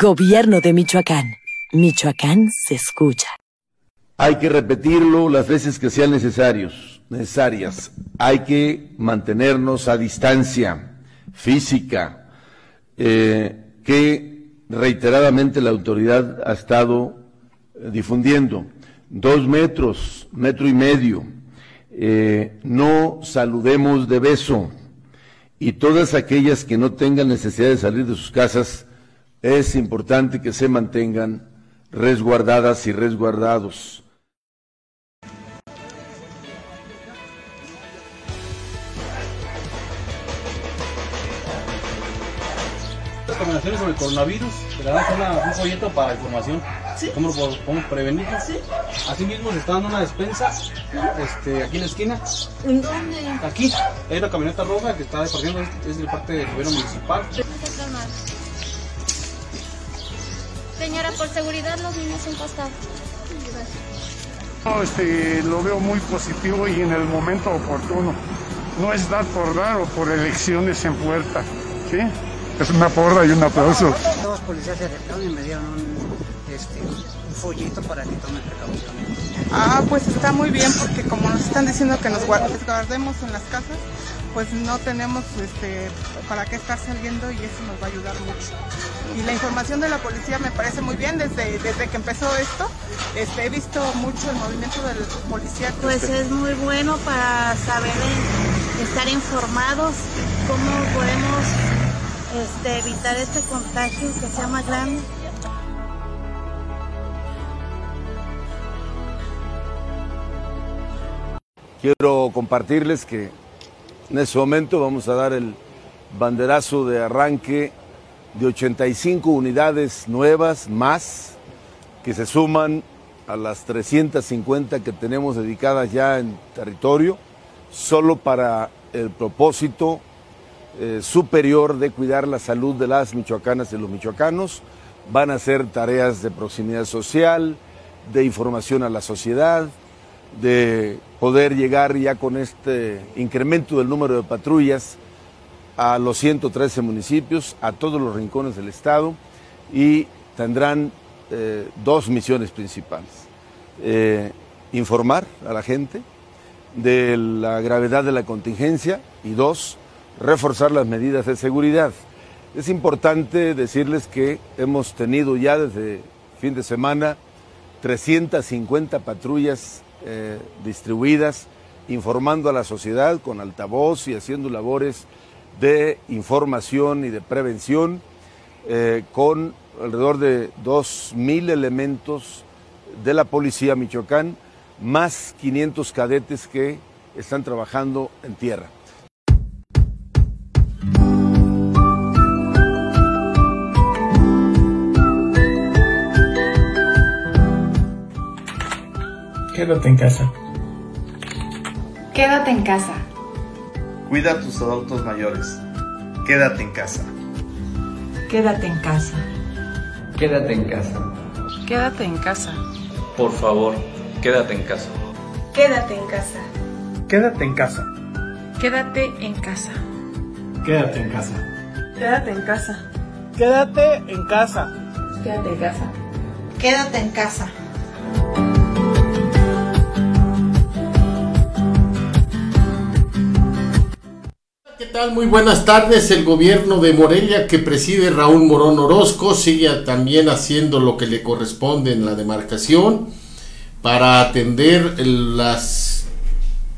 Gobierno de Michoacán. Michoacán se escucha. Hay que repetirlo las veces que sean necesarios, necesarias. Hay que mantenernos a distancia física eh, que reiteradamente la autoridad ha estado eh, difundiendo. Dos metros, metro y medio. Eh, no saludemos de beso. Y todas aquellas que no tengan necesidad de salir de sus casas, es importante que se mantengan resguardadas y resguardados. recomendaciones sobre el coronavirus, te damos un folleto para información. ¿Cómo lo podemos prevenir? Sí. Asimismo, se está dando una despensa este, aquí en la esquina. ¿En dónde? Aquí. Hay una camioneta roja que está repartiendo, es de parte del gobierno municipal. Señora, por seguridad los niños son costados. No, este, lo veo muy positivo y en el momento oportuno. No es dar por dar o por elecciones en puerta. ¿sí? Es una porra y un aplauso. Dos policías se acercaron y me dieron un, este, un follito para que tomen precaución. Ah, pues está muy bien porque como nos están diciendo que nos guardemos en las casas, pues no tenemos este, para qué estar saliendo y eso nos va a ayudar mucho. Y la información de la policía me parece muy bien desde, desde que empezó esto. Este, he visto mucho el movimiento del policía. Pues es muy bueno para saber eh, estar informados cómo podemos este, evitar este contagio que sea más grande. Quiero compartirles que en este momento vamos a dar el banderazo de arranque de 85 unidades nuevas más que se suman a las 350 que tenemos dedicadas ya en territorio, solo para el propósito eh, superior de cuidar la salud de las michoacanas y los michoacanos. Van a ser tareas de proximidad social, de información a la sociedad, de poder llegar ya con este incremento del número de patrullas a los 113 municipios, a todos los rincones del estado y tendrán eh, dos misiones principales. Eh, informar a la gente de la gravedad de la contingencia y dos, reforzar las medidas de seguridad. Es importante decirles que hemos tenido ya desde fin de semana 350 patrullas eh, distribuidas, informando a la sociedad con altavoz y haciendo labores de información y de prevención, eh, con alrededor de 2.000 elementos de la Policía Michoacán, más 500 cadetes que están trabajando en tierra. Quédate en casa. Quédate en casa. Cuida a tus adultos mayores. Quédate en casa. Quédate en casa. Quédate en casa. Quédate en casa. Por favor, quédate en casa. Quédate en casa. Quédate en casa. Quédate en casa. Quédate en casa. Quédate en casa. Quédate en casa. Quédate en casa. Quédate en casa. Muy buenas tardes. El gobierno de Morelia que preside Raúl Morón Orozco sigue también haciendo lo que le corresponde en la demarcación para atender las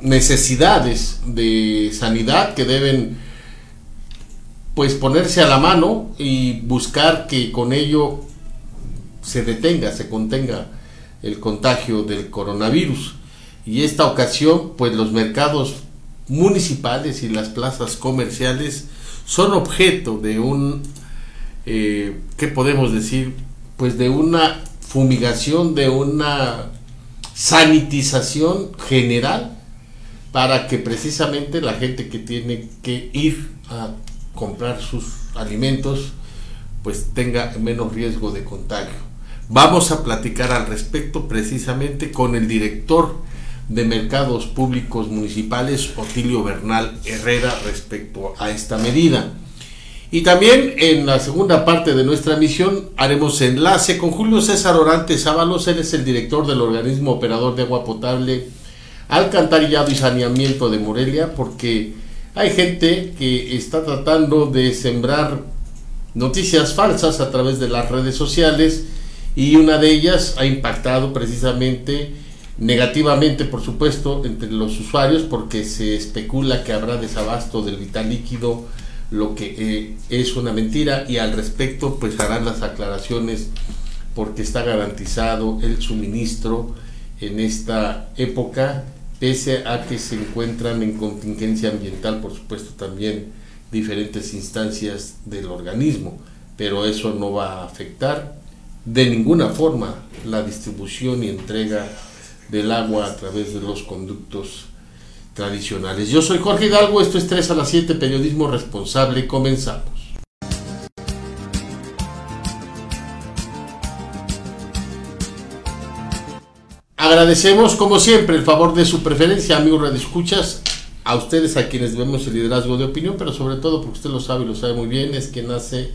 necesidades de sanidad que deben pues ponerse a la mano y buscar que con ello se detenga, se contenga el contagio del coronavirus. Y esta ocasión pues los mercados municipales y las plazas comerciales son objeto de un, eh, ¿qué podemos decir? Pues de una fumigación, de una sanitización general para que precisamente la gente que tiene que ir a comprar sus alimentos pues tenga menos riesgo de contagio. Vamos a platicar al respecto precisamente con el director de Mercados Públicos Municipales, Otilio Bernal Herrera, respecto a esta medida. Y también en la segunda parte de nuestra misión haremos enlace con Julio César Orantes Ábalos, él es el director del organismo operador de agua potable, alcantarillado y saneamiento de Morelia, porque hay gente que está tratando de sembrar noticias falsas a través de las redes sociales y una de ellas ha impactado precisamente negativamente, por supuesto, entre los usuarios porque se especula que habrá desabasto del vital líquido lo que eh, es una mentira y al respecto pues harán las aclaraciones porque está garantizado el suministro en esta época pese a que se encuentran en contingencia ambiental por supuesto también diferentes instancias del organismo pero eso no va a afectar de ninguna forma la distribución y entrega del agua a través de los conductos tradicionales. Yo soy Jorge Hidalgo, esto es 3 a las 7, periodismo responsable, comenzamos. Agradecemos como siempre el favor de su preferencia, amigos escuchas a ustedes a quienes vemos el liderazgo de opinión, pero sobre todo porque usted lo sabe y lo sabe muy bien, es que nace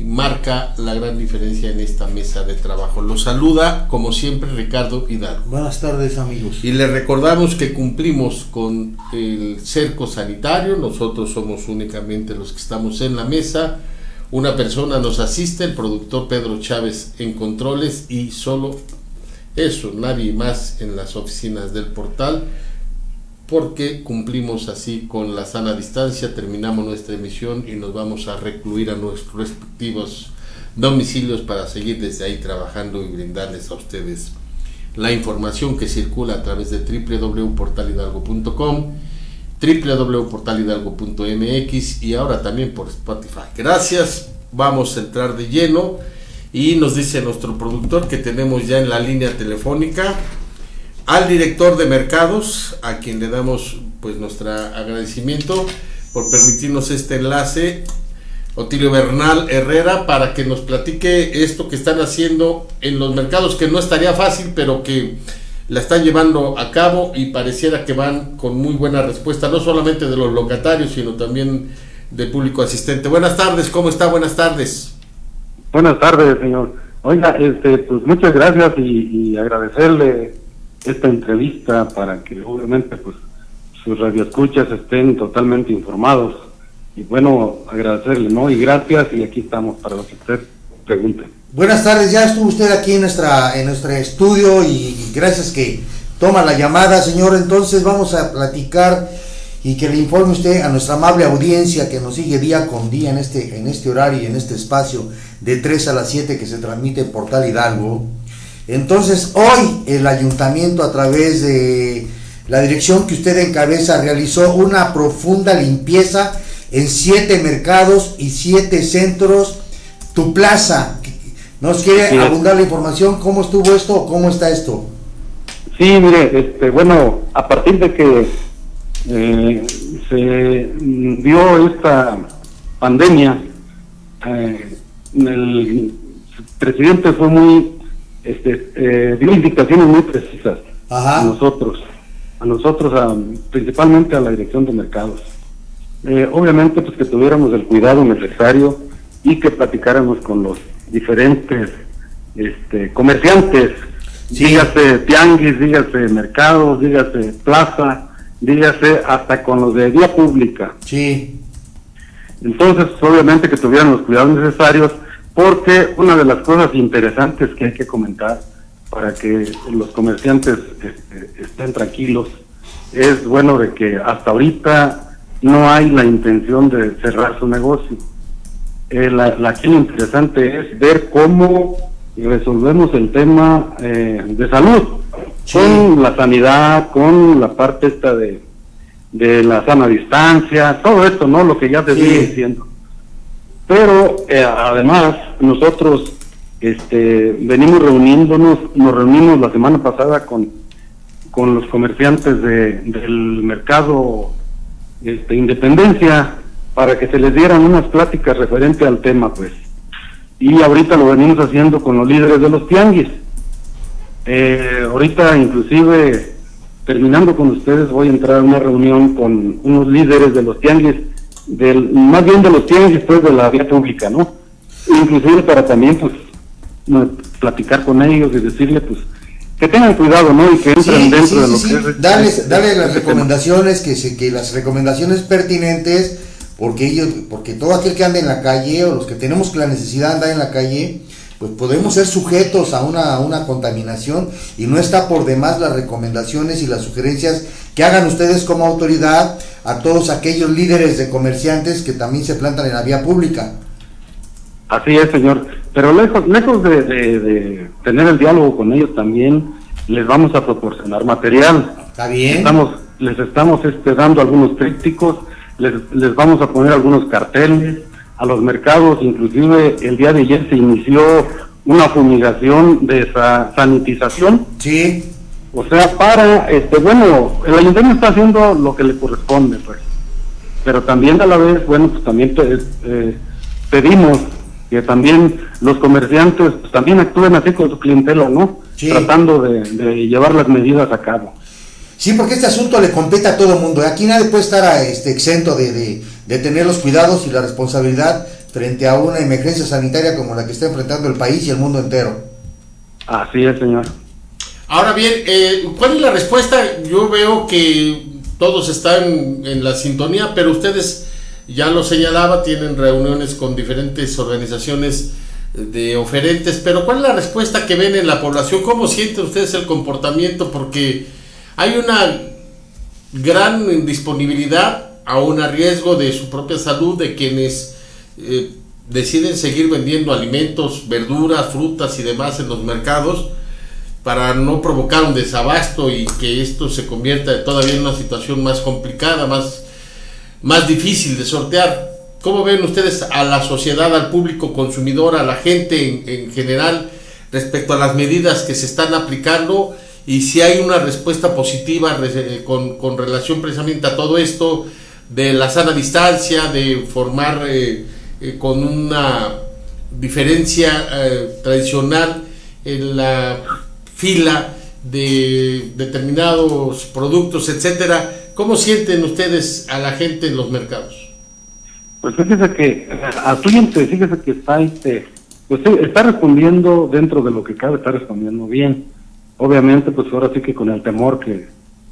y marca la gran diferencia en esta mesa de trabajo. Los saluda, como siempre, Ricardo Hidalgo. Buenas tardes, amigos. Y le recordamos que cumplimos con el cerco sanitario, nosotros somos únicamente los que estamos en la mesa. Una persona nos asiste, el productor Pedro Chávez en controles y solo eso, nadie más en las oficinas del portal porque cumplimos así con la sana distancia, terminamos nuestra emisión y nos vamos a recluir a nuestros respectivos domicilios para seguir desde ahí trabajando y brindarles a ustedes la información que circula a través de www.portalhidalgo.com, www.portalhidalgo.mx y ahora también por Spotify. Gracias, vamos a entrar de lleno y nos dice nuestro productor que tenemos ya en la línea telefónica al director de mercados, a quien le damos pues nuestro agradecimiento por permitirnos este enlace, Otilio Bernal Herrera, para que nos platique esto que están haciendo en los mercados, que no estaría fácil, pero que la están llevando a cabo y pareciera que van con muy buena respuesta, no solamente de los locatarios, sino también del público asistente. Buenas tardes, ¿cómo está? Buenas tardes. Buenas tardes, señor. Oiga, este, pues muchas gracias y, y agradecerle esta entrevista para que obviamente pues sus radioescuchas estén totalmente informados. Y bueno, agradecerle, ¿no? Y gracias y aquí estamos para lo que usted pregunte. Buenas tardes, ya estuvo usted aquí en nuestra en nuestro estudio y gracias que toma la llamada, señor. Entonces vamos a platicar y que le informe usted a nuestra amable audiencia que nos sigue día con día en este en este horario y en este espacio de 3 a las 7 que se transmite en Portal Hidalgo entonces, hoy el ayuntamiento a través de la dirección que usted encabeza realizó una profunda limpieza en siete mercados y siete centros. Tu plaza, ¿nos quiere abundar la información? ¿Cómo estuvo esto o cómo está esto? Sí, mire, este, bueno, a partir de que eh, se dio esta pandemia, eh, el presidente fue muy este, eh, dio indicaciones muy precisas a nosotros, a nosotros, principalmente a la dirección de mercados. Eh, obviamente, pues que tuviéramos el cuidado necesario y que platicáramos con los diferentes este, comerciantes, dígase tianguis, dígase mercados, dígase plaza, dígase hasta con los de vía pública. Sí. Entonces, obviamente que tuvieran los cuidados necesarios porque una de las cosas interesantes que hay que comentar para que los comerciantes este, estén tranquilos es bueno de que hasta ahorita no hay la intención de cerrar su negocio. Eh, la, la interesante es ver cómo resolvemos el tema eh, de salud, con la sanidad, con la parte esta de, de la sana distancia, todo esto, ¿no? Lo que ya te estoy diciendo. Pero eh, además nosotros este, venimos reuniéndonos, nos reunimos la semana pasada con, con los comerciantes de, del mercado este, Independencia para que se les dieran unas pláticas referente al tema, pues. Y ahorita lo venimos haciendo con los líderes de los tianguis. Eh, ahorita inclusive terminando con ustedes voy a entrar a una reunión con unos líderes de los tianguis del, más bien de los tianguis después de la vía pública, ¿no? Inclusive para también, pues, platicar con ellos y decirle, pues, que tengan cuidado, ¿no? Y que entren Sí, dentro sí, de lo sí. que es... Darles, este- darles las este recomendaciones, que, se, que las recomendaciones pertinentes, porque ellos, porque todo aquel que anda en la calle, o los que tenemos la necesidad de andar en la calle, pues podemos ser sujetos a una, a una contaminación y no está por demás las recomendaciones y las sugerencias que hagan ustedes como autoridad a todos aquellos líderes de comerciantes que también se plantan en la vía pública. Así es, señor. Pero lejos, lejos de, de- de tener el diálogo con ellos también, les vamos a proporcionar material. Está bien. Estamos, les estamos este, dando algunos trípticos, les, les vamos a poner algunos carteles a los mercados, inclusive el día de ayer se inició una fumigación de sa- sanitización. Sí. O sea, para, este, bueno, el ayuntamiento está haciendo lo que le corresponde, pues. Pero también a la vez, bueno, pues también eh, pedimos que también los comerciantes pues, también actúen así con su clientela, ¿no? Tratando de, de llevar las medidas a cabo. Sí, porque este asunto le compete a todo el mundo. Aquí nadie puede estar a, este, exento de, de- de tener los cuidados y la responsabilidad frente a una emergencia sanitaria como la que está enfrentando el país y el mundo entero. Así es, señor. Ahora bien, eh, ¿cuál es la respuesta? Yo veo que todos están en la sintonía, pero ustedes, ya lo señalaba, tienen reuniones con diferentes organizaciones de oferentes, pero ¿cuál es la respuesta que ven en la población? ¿Cómo sienten ustedes el comportamiento? Porque hay una gran disponibilidad, aún a riesgo de su propia salud, de quienes eh, deciden seguir vendiendo alimentos, verduras, frutas y demás en los mercados para no provocar un desabasto y que esto se convierta todavía en una situación más complicada, más, más difícil de sortear. ¿Cómo ven ustedes a la sociedad, al público consumidor, a la gente en, en general respecto a las medidas que se están aplicando y si hay una respuesta positiva re- con, con relación precisamente a todo esto de la sana distancia, de formar eh, eh, con una diferencia eh, tradicional en la fila de determinados productos, etcétera. ¿Cómo sienten ustedes a la gente en los mercados? Pues fíjese que cliente, fíjese que está, este, pues está respondiendo dentro de lo que cabe, está respondiendo bien. Obviamente, pues ahora sí que con el temor que,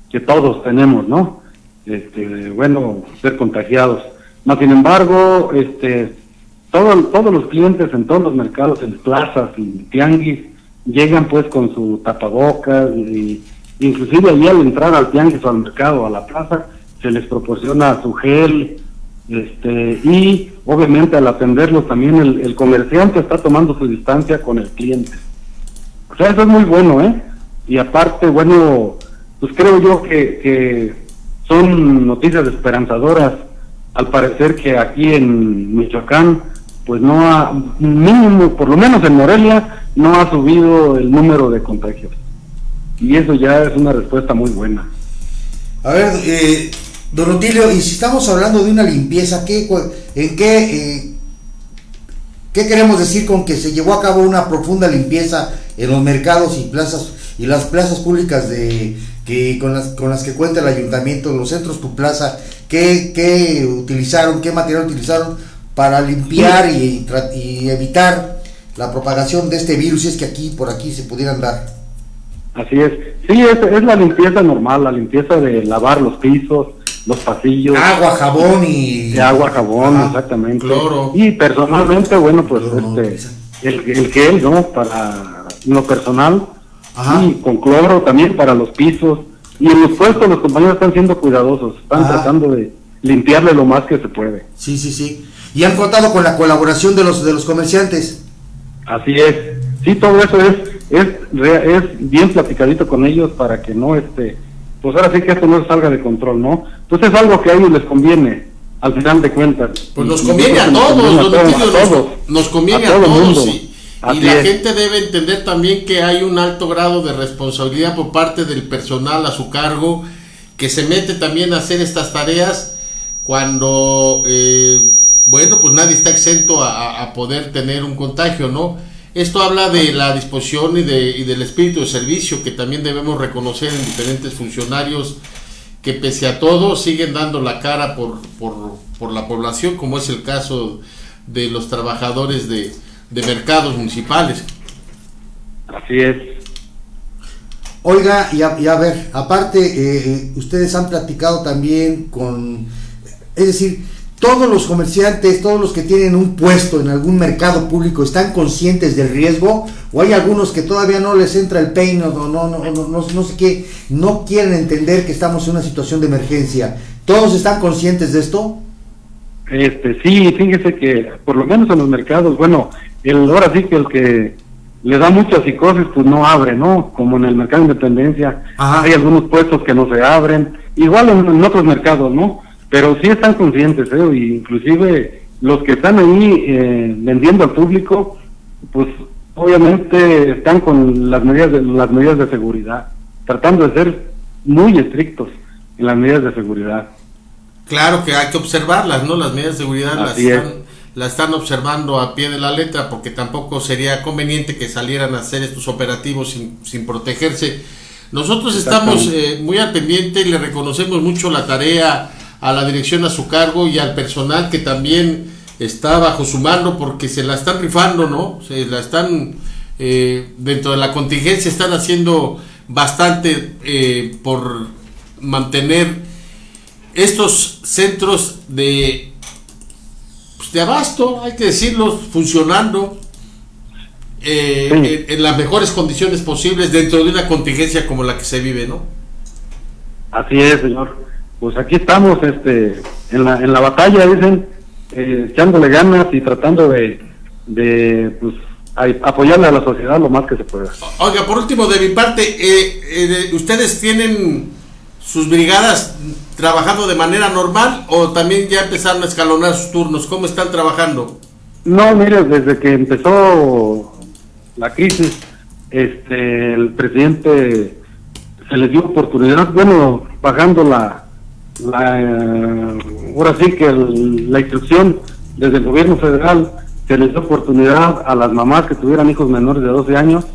que todos tenemos, ¿no? Este, bueno, ser contagiados. Más sin embargo, este, todo- todos los clientes en todos los mercados, en plazas y tianguis, llegan pues con su tapabocas y inclusive allí al entrar al tianguis o al mercado, a la plaza, se les proporciona su gel, este, y obviamente al atenderlos también el, comerciante está tomando su distancia con el cliente. O sea, eso es muy bueno, ¿eh? Y aparte, bueno, pues creo yo que son noticias esperanzadoras. Al parecer que aquí en Michoacán, pues no ha, mínimo, por lo menos en Morelia, no ha subido el número de contagios. Y eso ya es una respuesta muy buena. A ver, eh, don y si estamos hablando de una limpieza, ¿qué, ¿en qué, eh, qué queremos decir con que se llevó a cabo una profunda limpieza en los mercados y plazas y las plazas públicas de que con las con las que cuenta el ayuntamiento, los centros tu plaza, qué, qué utilizaron, qué material utilizaron para limpiar y, y evitar la propagación de este virus, si es que aquí por aquí se pudieran dar. Así es. Sí, es, es la limpieza normal, la limpieza de lavar los pisos, los pasillos. Agua, jabón y... De agua, jabón, exactamente. Cloro. Y personalmente, bueno, pues este, el, el gel, ¿no? Para lo personal. Y con cloro también para los pisos. Y en los puestos los compañeros están siendo cuidadosos, están tratando de limpiarle lo más que se puede. Sí, sí, sí. Y han contado con la colaboración de los de los comerciantes. Así es. Sí, todo eso es es bien platicadito con ellos para que no este pues ahora sí que esto no salga de control, ¿no? Pues es algo que a ellos les conviene al final de cuentas. Pues nos conviene a que nos todos, conviene a todos, nos- todos. conviene a, todo el todos y, la es. gente debe entender también que hay un alto grado de responsabilidad por parte del personal a su cargo que se mete también a hacer estas tareas cuando eh, bueno pues nadie está exento a, a- a poder tener un contagio no esto habla de la disposición y, de, y del espíritu de servicio que también debemos reconocer en diferentes funcionarios que pese a todo siguen dando la cara por, por, por la población, como es el caso de los trabajadores de, de mercados municipales. Así es. Oiga, y a, y a ver, aparte, eh, eh, ustedes han platicado también con, es decir, todos los comerciantes, todos los que tienen un puesto en algún mercado público, ¿están conscientes del riesgo? ¿O hay algunos que todavía no les entra el peine o no, no, no, no, no sé qué, no quieren entender que estamos en una situación de emergencia? ¿Todos están conscientes de esto? Este, sí, fíjese que por lo menos en los mercados, bueno, el ahora sí que el que le da mucha psicosis, pues no abre, ¿no? Como en el mercado de independencia, hay algunos puestos que no se abren, igual en, en otros mercados, ¿no? Pero sí están conscientes, ¿eh? Y inclusive los que están ahí eh, vendiendo al público, pues obviamente están con las medidas de, las medidas de seguridad, tratando de ser muy estrictos en las medidas de seguridad. Claro que hay que observarlas, ¿no? Las medidas de seguridad las Así es. Las están observando a pie de la letra porque tampoco sería conveniente que salieran a hacer estos operativos sin, sin protegerse. Nosotros estamos eh, muy al pendiente y le reconocemos mucho la tarea a la dirección a su cargo y al personal que también está bajo su mano porque se la están rifando, ¿no? Se la están, eh, dentro de la contingencia, están haciendo bastante eh, por mantener estos centros de, pues, de abasto, hay que decirlo, funcionando eh, en, en las mejores condiciones posibles dentro de una contingencia como la que se vive, ¿no? Así es, señor. Pues aquí estamos, este, en la, en la batalla, dicen, eh, echándole ganas y tratando de, de pues, a- apoyarle a la sociedad lo más que se pueda. Oiga, por último, de mi parte, eh, eh, ¿ustedes tienen sus brigadas trabajando de manera normal o también ya empezaron a escalonar sus turnos? ¿Cómo están trabajando? No, mire, desde que empezó la crisis, este, el presidente se les dio oportunidad, bueno, bajando la, la eh, ahora sí que la instrucción desde el gobierno federal se les dio oportunidad a las mamás que tuvieran hijos menores de 12 años,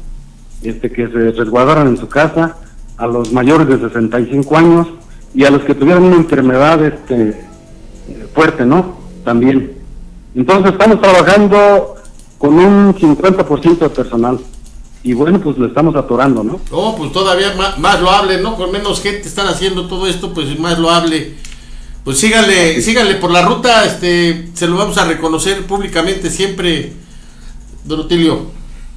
este, que se resguardaran en su casa, a los mayores de 65 años y a los que tuvieran una enfermedad este, fuerte, ¿no? También. Entonces estamos trabajando con un 50% de personal. Y bueno, pues lo estamos atorando, ¿no? Oh, pues todavía más, más loable, ¿no? Con menos gente están haciendo todo esto, pues más loable. Pues síganle, síganle por la ruta, este, se lo vamos a reconocer públicamente siempre, Don.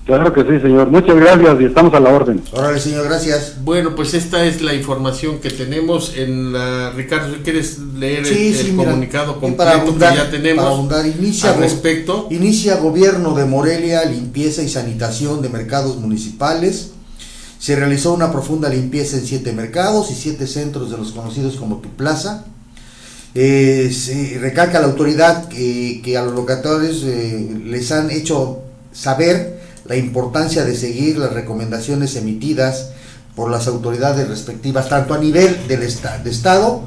Claro que sí, señor. Muchas gracias y estamos a la orden. Órale, señor, gracias. Bueno, pues esta es la información que tenemos en la... Ricardo, ¿si ¿quieres leer el, Sí, sí, el mira, comunicado completo para abundar, que ya tenemos para abundar, inicia, al respecto? Inicia gobierno de Morelia, limpieza y sanitación de mercados municipales. Se realizó una profunda limpieza en siete mercados y siete centros de los conocidos como Tu Plaza. Eh, se recalca la autoridad que, que a los locatarios eh, les han hecho saber la importancia de seguir las recomendaciones emitidas por las autoridades respectivas, tanto a nivel del de Estado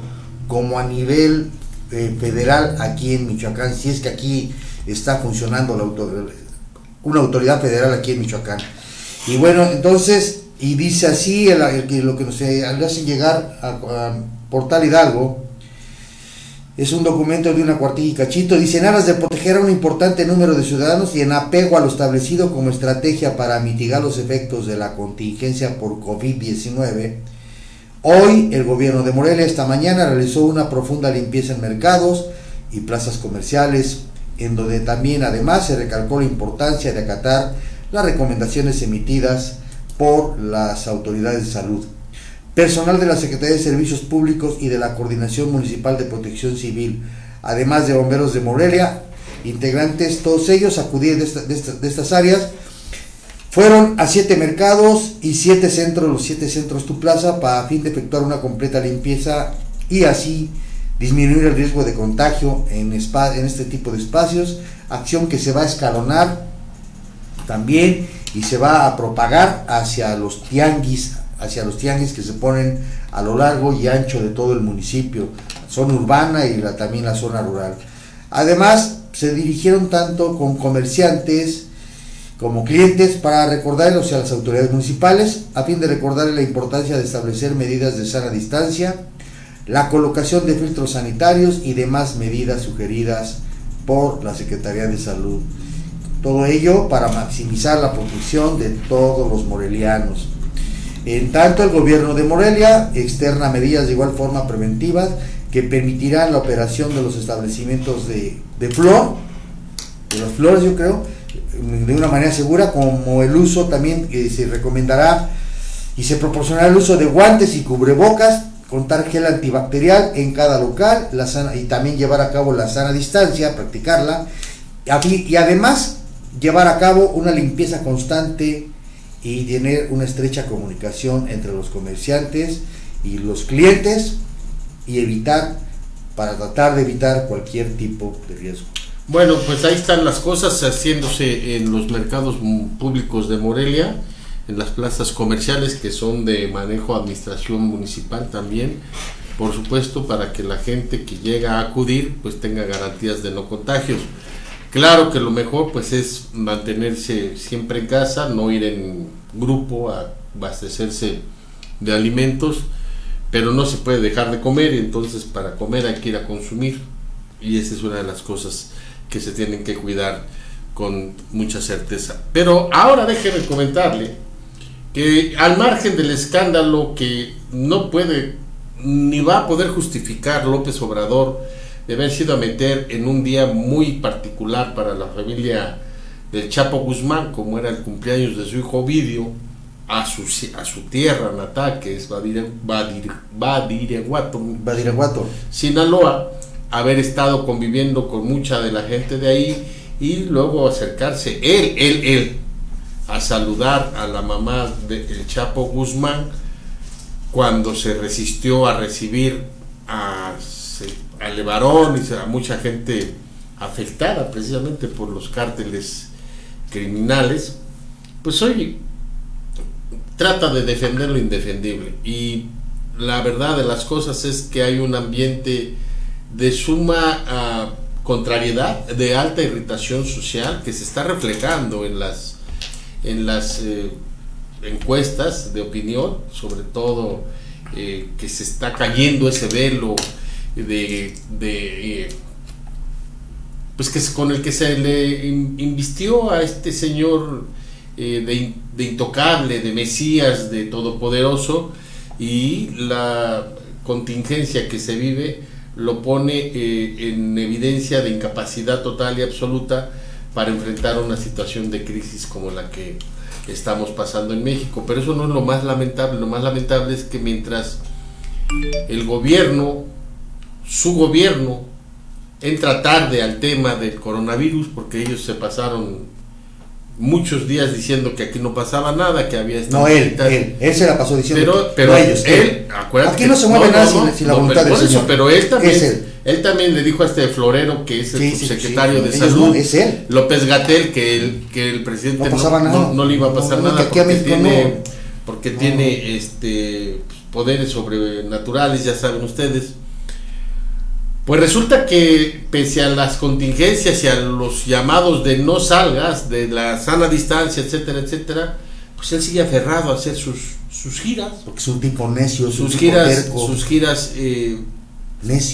como a nivel eh, federal aquí en Michoacán, si es que aquí está funcionando una autoridad federal aquí en Michoacán. Y bueno, entonces, y dice así el, lo que nos eh, hacen llegar a, a Portal Hidalgo, es un documento de una cuartilla y cachito. Dice, en aras de proteger a un importante número de ciudadanos y en apego a lo establecido como estrategia para mitigar los efectos de la contingencia por COVID-19, hoy el gobierno de Morelia esta mañana realizó una profunda limpieza en mercados y plazas comerciales, en donde también además se recalcó la importancia de acatar las recomendaciones emitidas por las autoridades de salud. Personal de la Secretaría de Servicios Públicos y de la Coordinación Municipal de Protección Civil, además de bomberos de Morelia, integrantes, todos ellos acudían de, esta- de esta- de estas áreas, fueron a siete mercados y siete centros, los siete centros Tu Plaza, para fin de efectuar una completa limpieza y así disminuir el riesgo de contagio en este tipo de espacios, acción que se va a escalonar también y se va a propagar hacia los tianguis, hacia los tianguis que se ponen a lo largo y ancho de todo el municipio, zona urbana y la- también la zona rural. Además, se dirigieron tanto con comerciantes como clientes para recordarles a las autoridades municipales, a fin de recordarles la importancia de establecer medidas de sana distancia, la colocación de filtros sanitarios y demás medidas sugeridas por la Secretaría de Salud. Todo ello para maximizar la protección de todos los morelianos. En tanto, el gobierno de Morelia externa medidas de igual forma preventivas que permitirán la operación de los establecimientos de, flor, de las flores yo creo, de una manera segura, como el uso también que se recomendará y se proporcionará el uso de guantes y cubrebocas, contar gel antibacterial en cada local la sana, y también llevar a cabo la sana distancia, practicarla, y además llevar a cabo una limpieza constante y tener una estrecha comunicación entre los comerciantes y los clientes y evitar, para tratar de evitar cualquier tipo de riesgo. Bueno, pues ahí están las cosas haciéndose en los mercados públicos de Morelia, en las plazas comerciales que son de manejo administración municipal también, por supuesto para que la gente que llega a acudir pues tenga garantías de no contagios. Claro que lo mejor pues es mantenerse siempre en casa, no ir en grupo a abastecerse de alimentos, pero no se puede dejar de comer y entonces para comer hay que ir a consumir y esa es una de las cosas que se tienen que cuidar con mucha certeza. Pero ahora déjeme comentarle que al margen del escándalo que no puede ni va a poder justificar López Obrador, de haber sido a meter en un día muy particular para la familia del Chapo Guzmán, como era el cumpleaños de su hijo Ovidio, a su, a su tierra natal, que es Badire, Badireguato, Sinaloa, haber estado conviviendo con mucha de la gente de ahí y luego acercarse él, él, él, a saludar a la mamá del Chapo Guzmán cuando se resistió a recibir a al Levarón y a mucha gente afectada precisamente por los cárteles criminales, pues hoy trata de defender lo indefendible. Y la verdad de las cosas es que hay un ambiente de suma ah, contrariedad, de alta irritación social que se está reflejando en las, en las eh, encuestas de opinión, sobre todo eh, que se está cayendo ese velo de, de eh, pues que con el que se le invistió a este señor eh, de, de, intocable, de Mesías, de todopoderoso, y la contingencia que se vive lo pone eh, en evidencia de incapacidad total y absoluta para enfrentar una situación de crisis como la que estamos pasando en México. Pero eso no es lo más lamentable, lo más lamentable es que mientras el gobierno su gobierno entra tarde al tema del coronavirus porque ellos se pasaron muchos días diciendo que aquí no pasaba nada, que había No, él, él, él se la pasó diciendo pero, pero ellos, él, acuérdate aquí no se mueve nada sin, la voluntad del señor. pero él también, él. también le dijo a este Florero, que es el secretario de Salud, es él. López Gatel, que el, que el presidente no, no, le iba a pasar nada porque tiene, porque tiene este poderes sobrenaturales, ya saben ustedes. Pues resulta que pese a las contingencias y a los llamados de no salgas, de la sana distancia, etcétera, etcétera, pues él sigue aferrado a hacer sus, sus giras. Porque es un tipo necio, sus giras, sus giras eh,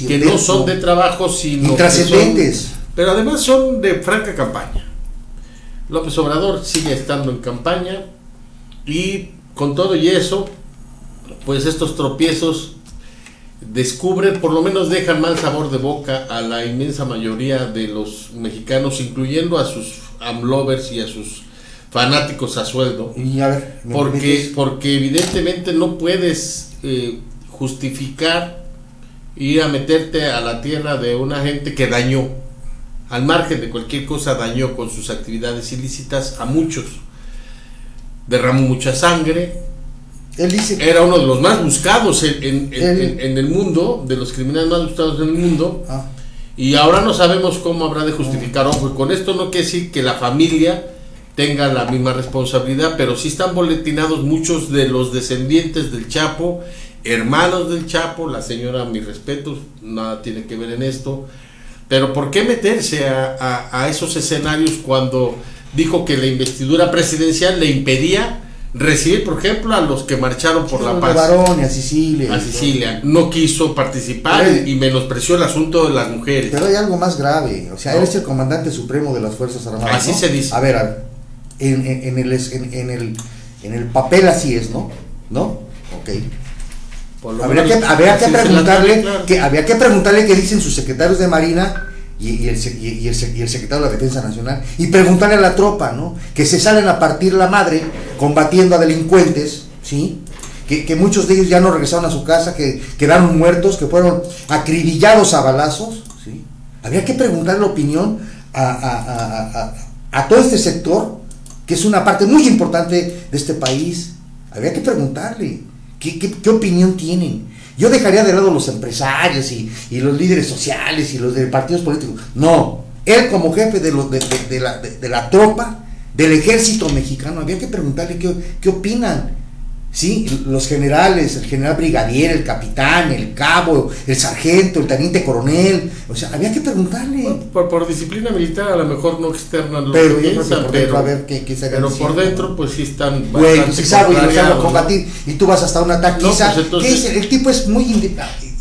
que no son de trabajo, sino trascendentes. Pero además son de franca campaña. López Obrador sigue estando en campaña y con todo y eso, pues estos tropiezos descubren, por lo menos dejan mal sabor de boca a la inmensa mayoría de los mexicanos, incluyendo a sus amlovers y a sus fanáticos a sueldo. Y a ver, porque, porque evidentemente no puedes eh, justificar ir a meterte a la tierra de una gente que dañó, al margen de cualquier cosa, dañó con sus actividades ilícitas a muchos. Derramó mucha sangre, dice era uno de los más buscados en, el mundo, de los criminales más buscados en el mundo. Ah. Y ahora no sabemos cómo habrá de justificar. Ojo, y con esto no quiere decir que la familia tenga la misma responsabilidad, pero sí están boletinados muchos de los descendientes del Chapo, hermanos del Chapo, la señora, mis respetos, nada tiene que ver en esto. Pero ¿por qué meterse a, a esos escenarios cuando dijo que la investidura presidencial le impedía recibir, por ejemplo, a los que marcharon por la paz. a Sicilia. A Sicilia. No quiso participar Pero- y menospreció el asunto de las mujeres. Pero hay algo más grave. O sea, No. él es el comandante supremo de las Fuerzas Armadas. Así ¿no? se dice. A ver, a ver, en, en- en el, es- en, en el, en el papel así es, ¿no? ¿No? Ok. Habría que, habría que preguntarle, que, habría que preguntarle qué dicen sus secretarios de Marina y, y el, y- el y el secretario de la Defensa Nacional y preguntarle a la tropa, ¿no? Que se salen a partir la madre combatiendo a delincuentes, ¿sí? Que, que muchos de ellos ya no regresaron a su casa, que quedaron muertos, que fueron acribillados a balazos, ¿sí? Habría que preguntarle la opinión a- a- a- a todo este sector, que es una parte muy importante de este país. Habría que preguntarle qué, qué- qué opinión tienen. Yo dejaría de lado los empresarios y, los líderes sociales y los de partidos políticos. No, él como jefe de, los, de, de- la, tropa, del ejército mexicano, habría que preguntarle qué opinan. Sí, los generales, el general brigadier, el capitán, el cabo, el sargento, el teniente coronel, o sea, había que preguntarle. Por, por disciplina militar a lo mejor no externan lo Pero que piensan, por dentro, pero, a ver qué- qué pero por dentro pues sí están Güey, a contrariados, ¿no? combatir y tú vas hasta una taquiza. No, pues. El tipo es muy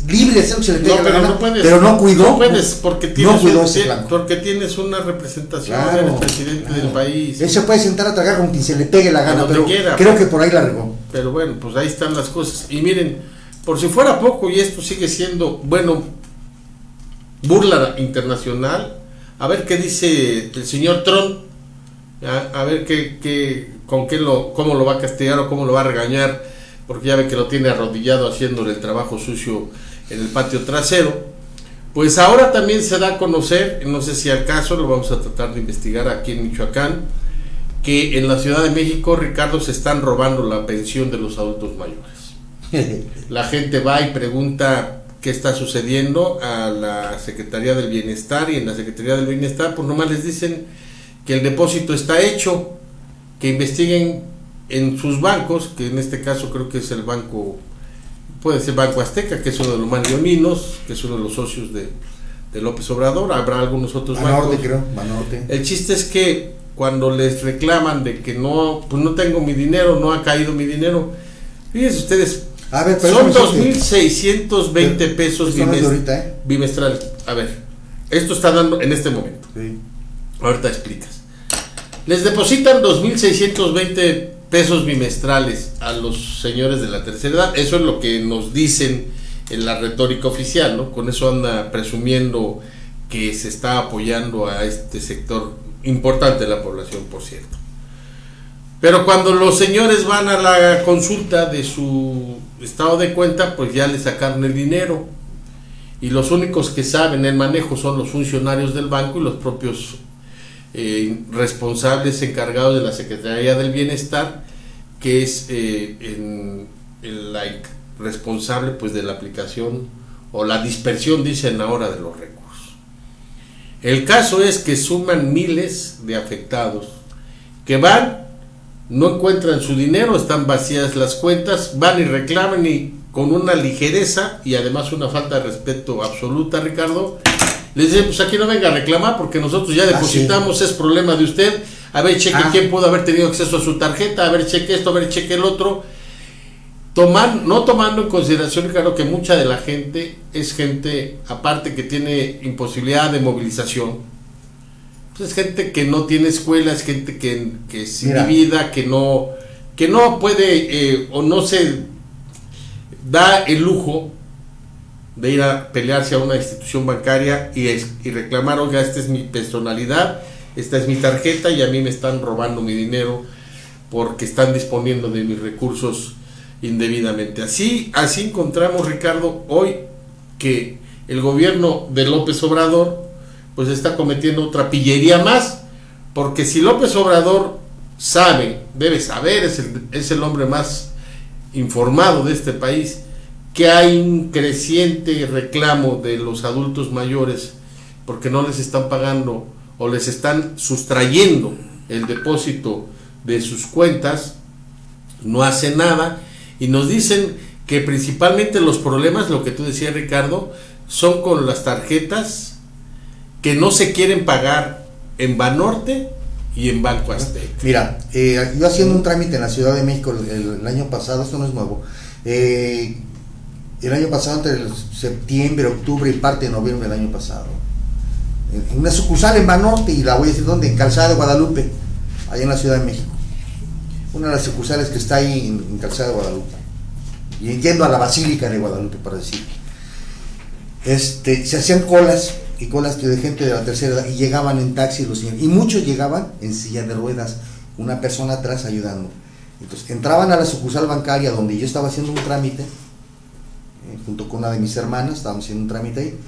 libre de lo que No, pero gana, no puedes. pero no cuidó. No puedes porque tienes, no cuidó ese porque tienes una representación, Claro, eres presidente del país. Él se puede sentar a tragar con quien se le pegue la gana, pero quiera, creo pues. que por ahí la regó. Pero bueno, pues ahí están las cosas. Y miren, por si fuera poco y esto sigue siendo, bueno, burla internacional, a ver qué dice el señor Trump, a, a ver qué, qué, con qué lo, cómo lo va a castigar o cómo lo va a regañar, porque ya ve que lo tiene arrodillado haciéndole el trabajo sucio en el patio trasero. Pues ahora también se da a conocer, no sé si al caso, lo vamos a tratar de investigar aquí en Michoacán, que en la Ciudad de México, Ricardo, se están robando la pensión de los adultos mayores. La gente va y pregunta qué está sucediendo a la Secretaría del Bienestar y en la Secretaría del Bienestar pues nomás les dicen que el depósito está hecho, que investiguen en sus bancos, que en este caso creo que es el banco, puede ser Banco Azteca, que es uno de los más leoninos, que es uno de los socios de, de López Obrador, habrá algunos otros Banorte, bancos. creo, Banorte. El chiste es que cuando les reclaman de que no, pues no tengo mi dinero, no ha caído mi dinero, fíjense ustedes, A ver, pero son déjame decirte. 2.620 pesos ahorita, ¿eh? bimestrales. A ver, esto está dando en este momento. Sí. Ahorita explicas. Les depositan 2.620 pesos bimestrales a los señores de la tercera edad. Eso es lo que nos dicen en la retórica oficial, ¿no? Con eso anda presumiendo que se está apoyando a este sector importante de la población, por cierto. Pero cuando los señores van a la consulta de su estado de cuenta, pues ya le sacaron el dinero. Y los únicos que saben el manejo son los funcionarios del banco y los propios eh, responsables encargados de la Secretaría del Bienestar, que es eh, responsable pues de la aplicación o la dispersión, dicen ahora, de los recursos. El caso es que suman miles de afectados que van, no encuentran su dinero, están vacías las cuentas, van y reclaman y con una ligereza y además una falta de respeto absoluta, Ricardo, les dicen, pues aquí no venga a reclamar porque nosotros ya Ah, depositamos, es problema de usted, a ver, cheque Ah. quién pudo haber tenido acceso a su tarjeta, a ver, cheque esto, a ver, cheque el otro. Tomar, no tomando en consideración, claro, que mucha de la gente es gente, aparte que tiene imposibilidad de movilización, pues es gente que no tiene escuela, es gente que, que es individa, que no, que no puede eh, o no se da el lujo de ir a pelearse a una institución bancaria y, es- y reclamar, oiga, esta es mi personalidad, esta es mi tarjeta y a mí me están robando mi dinero porque están disponiendo de mis recursos indebidamente. Así, así encontramos, Ricardo, hoy que el gobierno de López Obrador pues está cometiendo otra pillería más, porque si López Obrador sabe, debe saber, es el, es el hombre más informado de este país, que hay un creciente reclamo de los adultos mayores porque no les están pagando o les están sustrayendo el depósito de sus cuentas, no hace nada y nos dicen que principalmente los problemas, lo que tú decías Ricardo, son con las tarjetas que no se quieren pagar en Banorte y en Banco Azteca. Mira, eh, yo haciendo un trámite en la Ciudad de México el, el año pasado, esto no es nuevo, eh, el año pasado, entre el septiembre, octubre y parte de noviembre del año pasado, en, una sucursal en Banorte, y la voy a decir dónde, en Calzada de Guadalupe, allá en la Ciudad de México. Una de las sucursales que está ahí en, en Calzada de Guadalupe. Y yendo a la Basílica de Guadalupe, para decir. Este, se hacían colas y colas de gente de la tercera edad y llegaban en taxi los. Y muchos llegaban en silla de ruedas, una persona atrás ayudando. Entonces entraban a la sucursal bancaria donde yo estaba haciendo un trámite, eh, junto con una de mis hermanas, estábamos haciendo un trámite ahí, eh,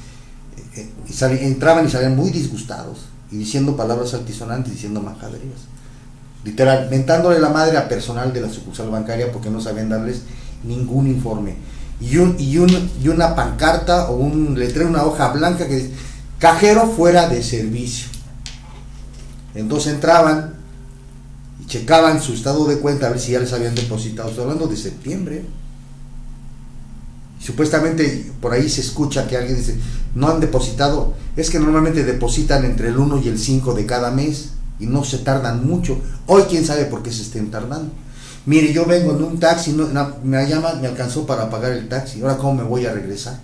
eh, y sali- entraban y salían muy disgustados y diciendo palabras altisonantes, diciendo majaderías. Literal, mentándole la madre a personal de la sucursal bancaria porque no sabían darles ningún informe. Y, un, y, y una pancarta o un letrero, una hoja blanca que dice, cajero fuera de servicio. Entonces entraban y checaban su estado de cuenta a ver si ya les habían depositado. Estoy hablando de septiembre. Supuestamente por ahí se escucha que alguien dice, no han depositado. Es que normalmente depositan entre el 1 y el 5 de cada mes y no se tardan mucho. Hoy quién sabe por qué se estén tardando. Mire, yo vengo en un taxi, me llaman, me alcanzó para pagar el taxi. Ahora, ¿cómo me voy a regresar?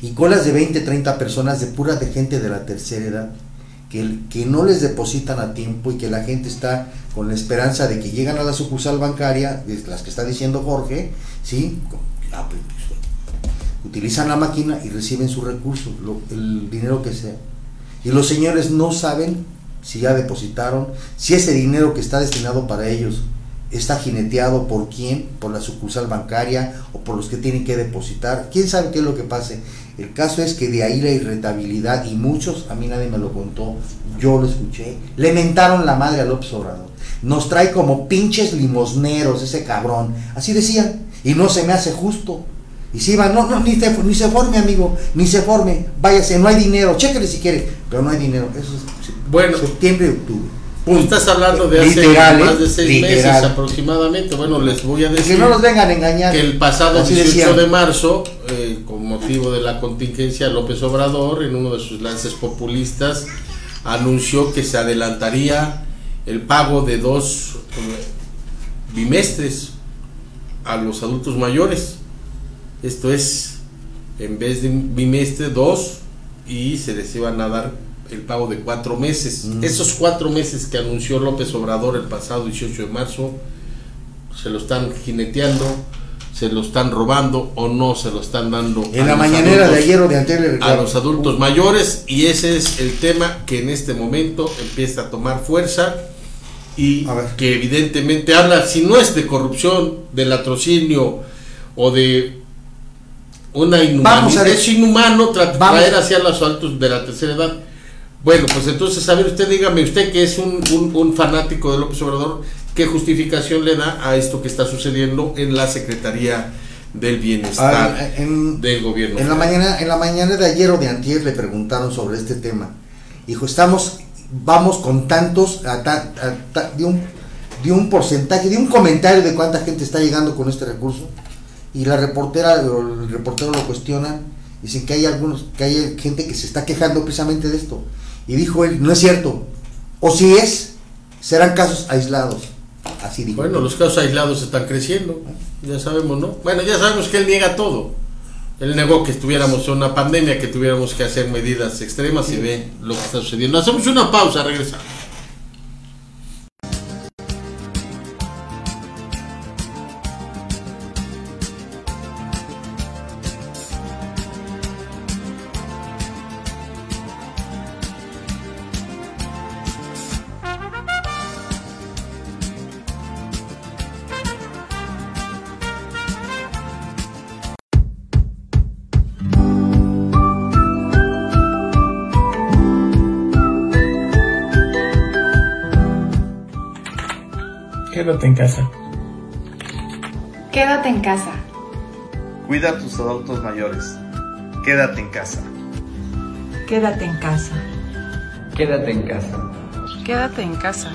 Y colas de 20, 30 personas de pura de gente de la tercera edad que, que no les depositan a tiempo y que la gente está con la esperanza de que llegan a la sucursal bancaria, las que está diciendo Jorge, ¿sí? Pues, utilizan la máquina y reciben su recurso, lo- el dinero que sea. Y los señores no saben si ya depositaron, si ese dinero que está destinado para ellos está jineteado por quién, por la sucursal bancaria o por los que tienen que depositar. ¿Quién sabe qué es lo que pase? El caso es que de ahí la irritabilidad y muchos, a mí nadie me lo contó, yo lo escuché, le mentaron la madre a López Obrador. Nos trae como pinches limosneros ese cabrón. Así decían. Y no se me hace justo. Y si iban, no, no, ni se, ni se forme, amigo, ni se forme. Váyase, no hay dinero, chéquele si quiere, pero no hay dinero. Eso es bueno, septiembre y octubre. Estás hablando de hace Literal, más de seis Literal. meses aproximadamente. Bueno, les voy a decir Que no los vengan a engañar. que el pasado Así 18 decían. de marzo, eh, con motivo de la contingencia, López Obrador, en uno de sus lances populistas, anunció que se adelantaría el pago de dos eh, bimestres a los adultos mayores. Esto es, en vez de un bimestre, dos, y se les iban a dar el pago de cuatro meses. Esos cuatro meses que anunció López Obrador el pasado 18 de marzo, se lo están jineteando, se lo están robando o no se lo están dando En a la mañanera adultos- de ayer o de a los adultos mayores y ese es el tema que en este momento empieza a tomar fuerza y que evidentemente habla, si no es de corrupción, de latrocinio o de una inhumanidad, es inhumano tra- Vamos. traer hacia los adultos de la tercera edad. Bueno, pues entonces, a ver, usted dígame, usted que es un, un- un fanático de López Obrador, ¿qué justificación le da a esto que está sucediendo en la Secretaría del Bienestar Ah, en- del gobierno? En la mañana, en la mañana de ayer o de antier le preguntaron sobre este tema. Dijo, estamos, vamos con tantos, a ta- a ta- de, un, de un porcentaje, de un comentario de cuánta gente está llegando con este recurso. Y la reportera o el reportero lo cuestionan, dicen que hay algunos, que hay gente que se está quejando precisamente de esto. Y dijo él, no es cierto. O si es, serán casos aislados. Así dijo. Bueno, los casos aislados están creciendo, ya sabemos, ¿no? Bueno, ya sabemos que él niega todo. Él negó que estuviéramos en una pandemia, que tuviéramos que hacer medidas extremas y ve lo que está sucediendo. Hacemos una pausa, regresamos. Adultos mayores. Quédate en casa. Quédate en casa. Quédate en casa. Quédate en casa.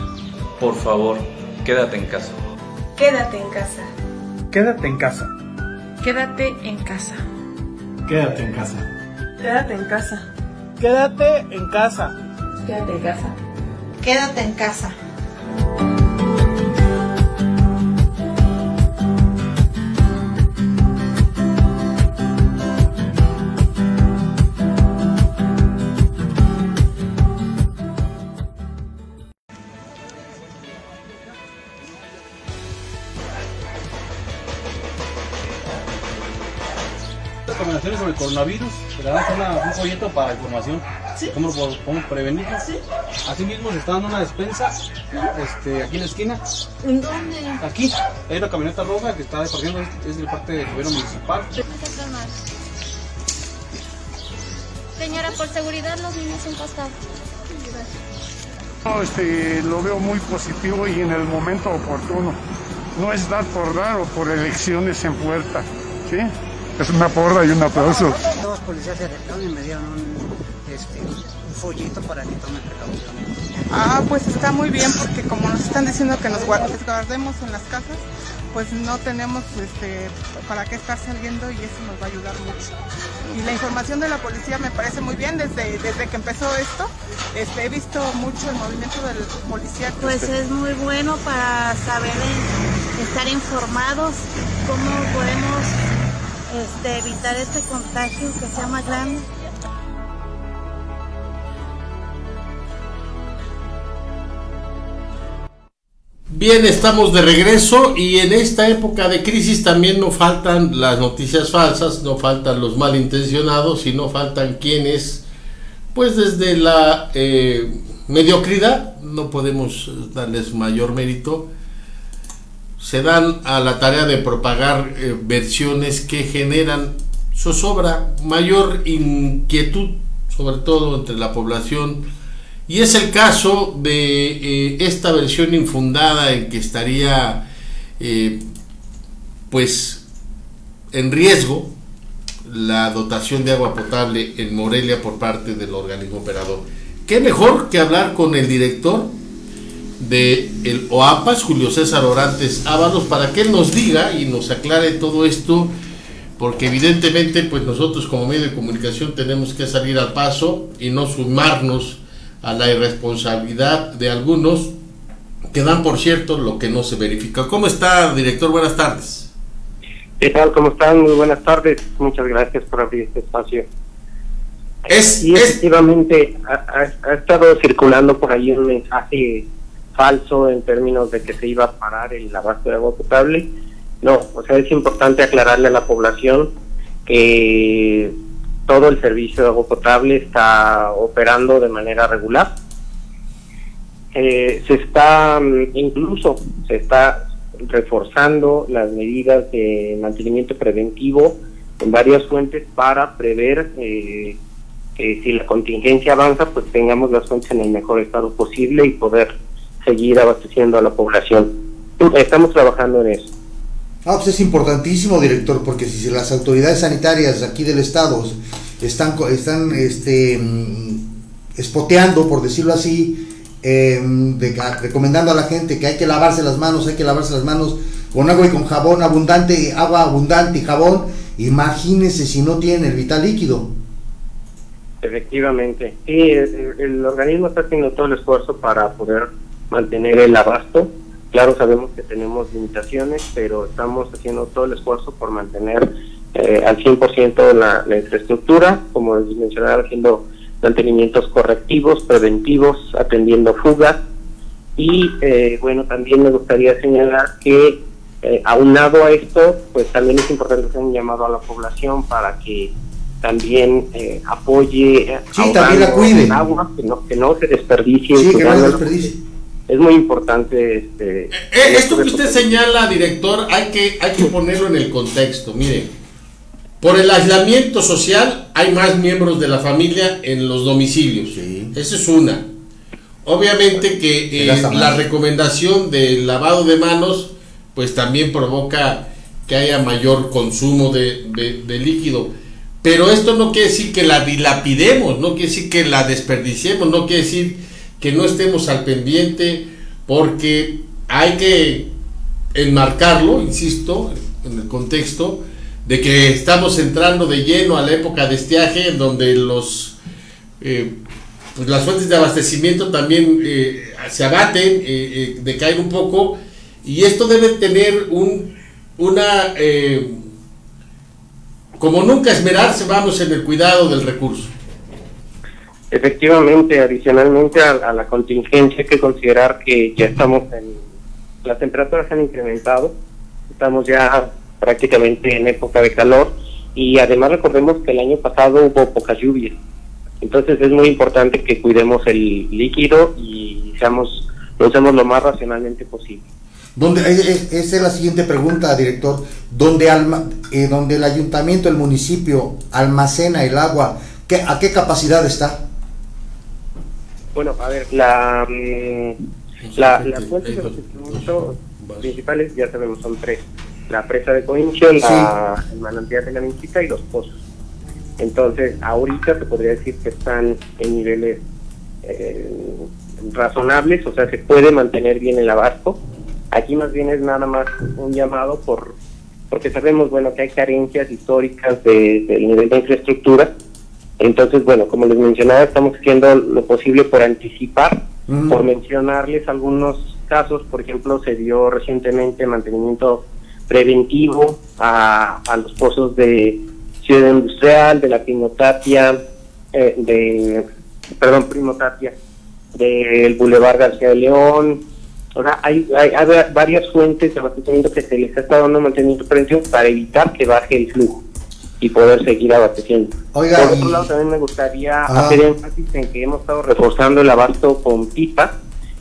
Por favor, quédate en casa. Quédate en casa. Quédate en casa. Quédate en casa. Quédate en casa. Quédate en casa. Quédate en casa. Quédate en casa. Quédate en casa. Coronavirus, le damos una- un folleto para información. ¿Cómo lo po- podemos prevenir? Asimismo se está dando una despensa este, aquí en la esquina. ¿En dónde? Aquí hay una camioneta roja que está departiendo, es, es de parte del gobierno municipal. Señora, por seguridad los niños un costado. No, este, lo veo muy positivo y en el momento oportuno. No es dar por dar o por elecciones en puerta. ¿sí? Es una porra y un aplauso. Dos policías se acercaron y me dieron un, este, un follito para que tome precauciones. Ah, pues está muy bien porque como nos están diciendo que nos guardemos en las casas, pues no tenemos este, para qué estar saliendo y eso nos va a ayudar mucho. Y la información de la policía me parece muy bien desde, desde que empezó esto. Este, he visto mucho el movimiento del policía. Pues es muy bueno para saber, eh, estar informados, cómo podemos este, evitar este contagio que sea más grande. Bien, estamos de regreso y en esta época de crisis también no faltan las noticias falsas, no faltan los malintencionados y no faltan quienes, pues desde la eh, mediocridad, no podemos darles mayor mérito, se dan a la tarea de propagar eh, versiones que generan zozobra, mayor inquietud, sobre todo entre la población y es el caso de eh, esta versión infundada en que estaría eh, pues en riesgo la dotación de agua potable en Morelia por parte del organismo operador. ¿Qué mejor que hablar con el director de el OAPAS, Julio César Orantes Ábalos, para que él nos diga y nos aclare todo esto? Porque evidentemente pues nosotros como medio de comunicación tenemos que salir al paso y no sumarnos a la irresponsabilidad de algunos que dan por cierto lo que no se verifica. ¿Cómo está, director? Buenas tardes. ¿Qué tal? ¿Cómo están? Muy buenas tardes. Muchas gracias por abrir este espacio. Es, y efectivamente ha, ha- ha estado circulando por ahí un mensaje falso en términos de que se iba a parar el abasto de agua potable. No, o sea, es importante aclararle a la población que todo el servicio de agua potable está operando de manera regular. Eh, se está, mm, incluso, se está reforzando las medidas de mantenimiento preventivo en varias fuentes para prever eh, que si la contingencia avanza, pues tengamos las fuentes en el mejor estado posible y poder seguir abasteciendo a la población. Estamos trabajando en eso. Ah, pues es importantísimo, director, porque si las autoridades sanitarias aquí del estado están, están este, mm, espoteando, por decirlo así, eh, de- recomendando a la gente que hay que lavarse las manos, hay que lavarse las manos con agua y con jabón abundante, agua abundante y jabón, imagínense si no tienen el vital líquido. Efectivamente. Sí, el, el organismo está haciendo todo el esfuerzo para poder mantener el abasto. Claro, sabemos que tenemos limitaciones, pero estamos haciendo todo el esfuerzo por mantener eh, al 100% la, la infraestructura, como les mencionaba, haciendo mantenimientos correctivos, preventivos, atendiendo fugas. Y eh, bueno, también me gustaría señalar que eh, aunado a esto, pues también es importante hacer un llamado a la población para que también eh, apoye eh, Sí, también la cuide. el agua, que no, que no se desperdicie. Sí, que no se desperdicie. Es muy importante este, Eh, esto que usted señala, director, hay que, hay que ponerlo en el contexto. Mire, por el aislamiento social hay más miembros de la familia en los domicilios. Esa es una. Obviamente que eh, la recomendación del lavado de manos, pues también provoca que haya mayor consumo de, de- de líquido. Pero esto no quiere decir que la dilapidemos, no quiere decir que la desperdiciemos, no quiere decir que no estemos al pendiente, porque hay que enmarcarlo, insisto, en el contexto de que estamos entrando de lleno a la época de estiaje, en donde los eh, pues las fuentes de abastecimiento también eh, se abaten, eh, eh, decaen un poco, y esto debe tener un, una, como nunca esmerarse, vamos, en el cuidado del recurso. Efectivamente, adicionalmente a, a la contingencia hay que considerar que ya estamos en, las temperaturas han incrementado, estamos ya prácticamente en época de calor y además recordemos que el año pasado hubo poca lluvia. Entonces es muy importante que cuidemos el líquido y seamos, lo usemos lo más racionalmente posible. Donde, esa es la siguiente pregunta, director. ¿Dónde, alma, eh, donde el ayuntamiento, el municipio almacena el agua, ¿qué, ¿a qué capacidad está? Bueno, a ver, la, mm, la, las fuentes de abastecimiento principales ya sabemos son tres. La presa de Coincho, la, el manantial de la Minchita y los pozos. Entonces, ahorita se podría decir que están en niveles eh, razonables, o sea, se puede mantener bien el abasto. Aquí más bien es nada más un llamado por porque sabemos, bueno, que hay carencias históricas de- del nivel de infraestructura. Entonces, bueno, como les mencionaba, estamos haciendo lo posible por anticipar, por mencionarles algunos casos, por ejemplo, se dio recientemente mantenimiento preventivo a, a los pozos de Ciudad Industrial, de la Primotapia, eh, de, perdón, Primotapia, del Boulevard García de León. O sea, hay, hay, hay varias fuentes de abastecimiento que se les está dando mantenimiento preventivo para evitar que baje el flujo y poder seguir abasteciendo. Oiga, Por otro lado, también me gustaría Ah. hacer énfasis en que hemos estado reforzando el abasto con pipa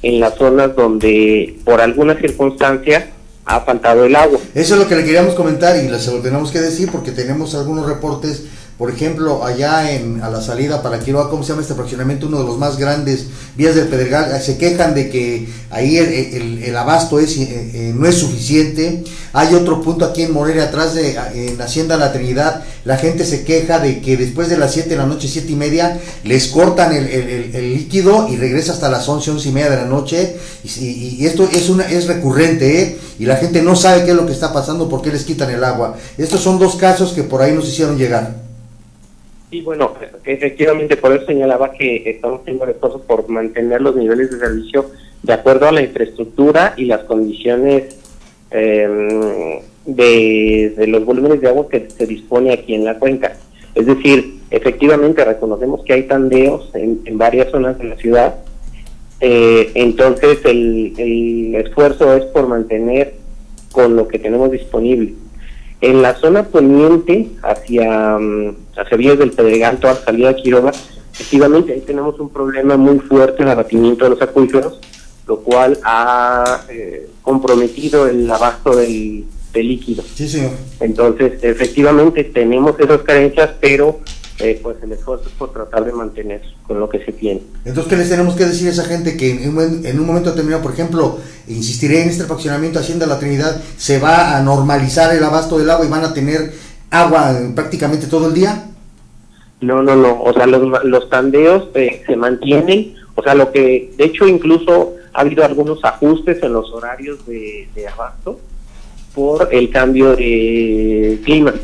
en las zonas donde por alguna circunstancia ha faltado el agua. Eso es lo que le queríamos comentar y se lo tenemos que decir porque tenemos algunos reportes, por ejemplo, allá en a la salida para Quiroga, ¿cómo se llama este fraccionamiento? Uno de los más grandes, Vías del Pedregal, eh, se quejan de que ahí el, el- abasto es, eh, eh, no es suficiente. Hay otro punto aquí en Morelia, atrás de en Hacienda La Trinidad, la gente se queja de que después de las 7 de la noche, 7 y media, les cortan el, el- líquido y regresa hasta las 11, 11 y media de la noche. Y esto es, una, es recurrente, ¿eh? Y la gente no sabe qué es lo que está pasando, por qué les quitan el agua. Estos son dos casos que por ahí nos hicieron llegar. Y bueno, efectivamente por eso señalaba que estamos haciendo esfuerzos por mantener los niveles de servicio de acuerdo a la infraestructura y las condiciones eh, de, los volúmenes de agua que se dispone aquí en la cuenca. Es decir, efectivamente reconocemos que hay tandeos en, varias zonas de la ciudad, eh, entonces el esfuerzo es por mantener con lo que tenemos disponible. En la zona poniente, hacia, mm, hacia Vías del Pedregal, toda la salida de Quiroga, efectivamente ahí tenemos un problema muy fuerte en el abatimiento de los acuíferos, lo cual ha eh, comprometido el abasto del, del líquido. Sí, señor. Entonces, efectivamente tenemos esas carencias, pero eh, pues el esfuerzo es por tratar de mantener con lo que se tiene. Entonces, ¿qué les tenemos que decir a esa gente que en un, en un momento determinado, por ejemplo, insistiré en este fraccionamiento Hacienda La Trinidad, se va a normalizar el abasto del agua y van a tener agua eh, prácticamente todo el día? No, no, no. O sea, los, los tandeos eh, se mantienen. O sea, lo que, de hecho, incluso ha habido algunos ajustes en los horarios de, de abasto por el cambio de clima.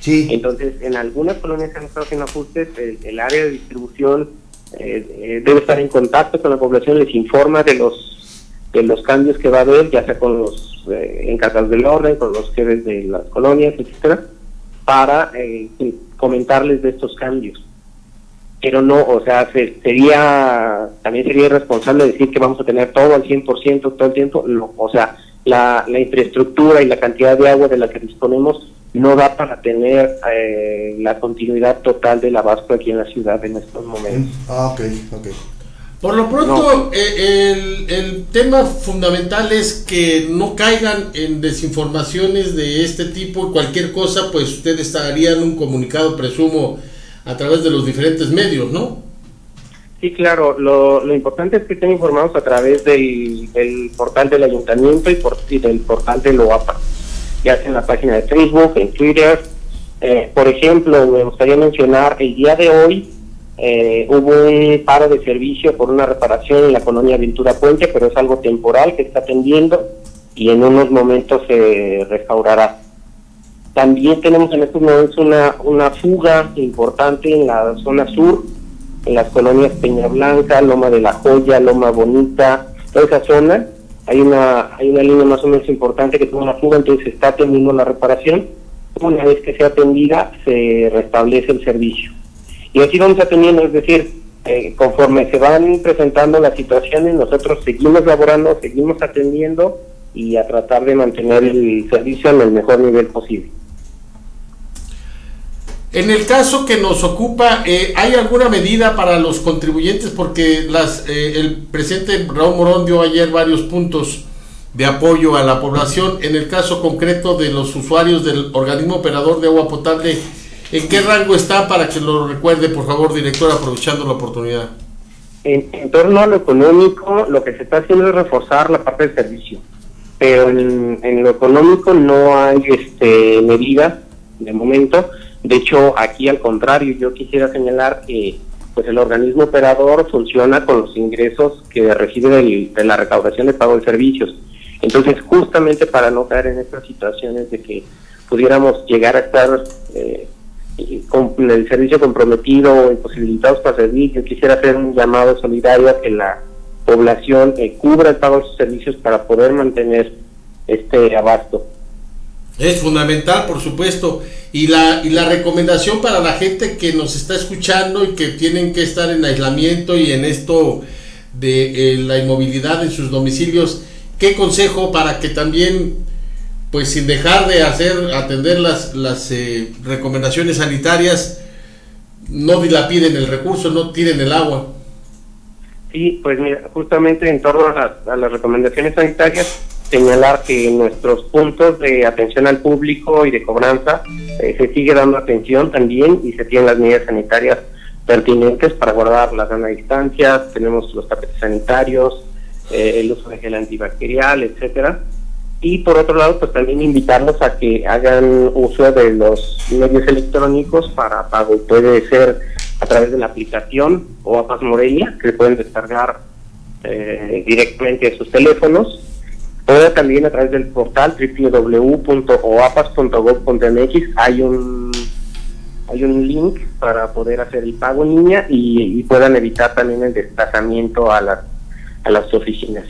Sí. Entonces, en algunas colonias se han estado haciendo ajustes. El, área de distribución eh, eh, debe estar en contacto con la población, les informa de los de los cambios que va a haber, ya sea con los eh, encargados del orden, con los jefes de las colonias, etcétera, para eh, comentarles de estos cambios. Pero no, o sea, se- sería, también sería irresponsable decir que vamos a tener todo al 100% todo el tiempo. No, o sea, la infraestructura y la cantidad de agua de la que disponemos no da para tener eh, la continuidad total del abasto aquí en la ciudad en estos momentos. Ah, ok, ok. Por lo pronto, eh, el, el tema fundamental es que no caigan en desinformaciones de este tipo cualquier cosa, pues ustedes harían un comunicado, presumo, a través de los diferentes medios, ¿no? Sí, claro. Lo, lo importante es que estén informados a través del, del portal del ayuntamiento y, por, y del portal del OAPA, ya en la página de Facebook, en Twitter. Eh, por ejemplo, me gustaría mencionar, el día de hoy eh, hubo un paro de servicio por una reparación en la colonia Ventura Puente, pero es algo temporal que está atendiendo y en unos momentos se restaurará. También tenemos en estos momentos una, una fuga importante en la zona sur, en las colonias Peña Blanca, Loma de la Joya, Loma Bonita, toda esa zona. Hay una, hay una línea más o menos importante que tuvo una fuga, entonces está atendiendo la reparación. Una vez que sea atendida, se restablece el servicio. Y así vamos atendiendo, es decir, eh, conforme se van presentando las situaciones, nosotros seguimos laborando, seguimos atendiendo y a tratar de mantener el servicio en el mejor nivel posible. En el caso que nos ocupa, eh, ¿hay alguna medida para los contribuyentes? Porque las, eh, el presidente Raúl Morón dio ayer varios puntos de apoyo a la población. En el caso concreto de los usuarios del organismo operador de agua potable, ¿en qué rango está para que lo recuerde, por favor, director, aprovechando la oportunidad? En, en torno a lo económico, lo que se está haciendo es reforzar la parte del servicio, pero en, en lo económico no hay este, medidas de momento de hecho, aquí al contrario, yo quisiera señalar que pues el organismo operador funciona con los ingresos que recibe de la recaudación de pago de servicios. Entonces, justamente para no caer en estas situaciones de que pudiéramos llegar a estar eh, con el servicio comprometido o imposibilitados para servir, yo quisiera hacer un llamado solidario a que la población eh, cubra el pago de sus servicios para poder mantener este abasto. Es fundamental, por supuesto. Y la, y la recomendación para la gente que nos está escuchando y que tienen que estar en aislamiento y en esto de eh, la inmovilidad en sus domicilios, ¿qué consejo para que también, pues sin dejar de hacer, atender las, las eh, recomendaciones sanitarias, no dilapiden el recurso, no tiren el agua? Sí, pues mira, justamente en torno a las recomendaciones sanitarias, señalar que nuestros puntos de atención al público y de cobranza eh, se sigue dando atención también y se tienen las medidas sanitarias pertinentes para guardar la sana distancia, tenemos los tapetes sanitarios, eh, el uso de gel antibacterial, etcétera. Y por otro lado, pues también invitarlos a que hagan uso de los medios electrónicos para pago. Puede ser a través de la aplicación o APAS Morelia, que pueden descargar eh, directamente a sus teléfonos también a través del portal www.oapas.gov.mx hay un hay un link para poder hacer el pago en línea y, puedan evitar también el desplazamiento a las a las oficinas.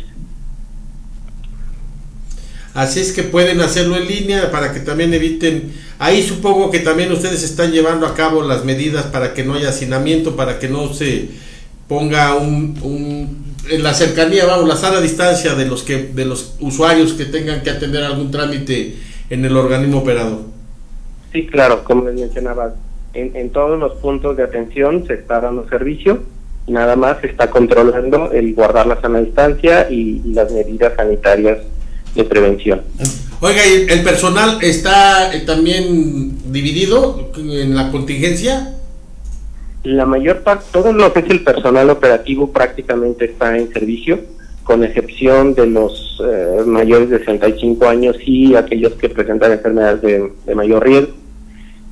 Así es que pueden hacerlo en línea para que también eviten. Ahí supongo que también ustedes están llevando a cabo las medidas para que no haya hacinamiento, para que no se ponga un, un en la cercanía, vamos, la sana distancia de los que de los usuarios que tengan que atender algún trámite en el organismo operador. Sí, claro, como les mencionaba, en, en todos los puntos de atención se está dando servicio, nada más se está controlando el guardar la sana distancia y, las medidas sanitarias de prevención. Oiga, ¿el personal está eh, también dividido en la contingencia? La mayor parte, todo lo que es el personal operativo prácticamente está en servicio, con excepción de los eh, mayores de 65 años y aquellos que presentan enfermedades de, mayor riesgo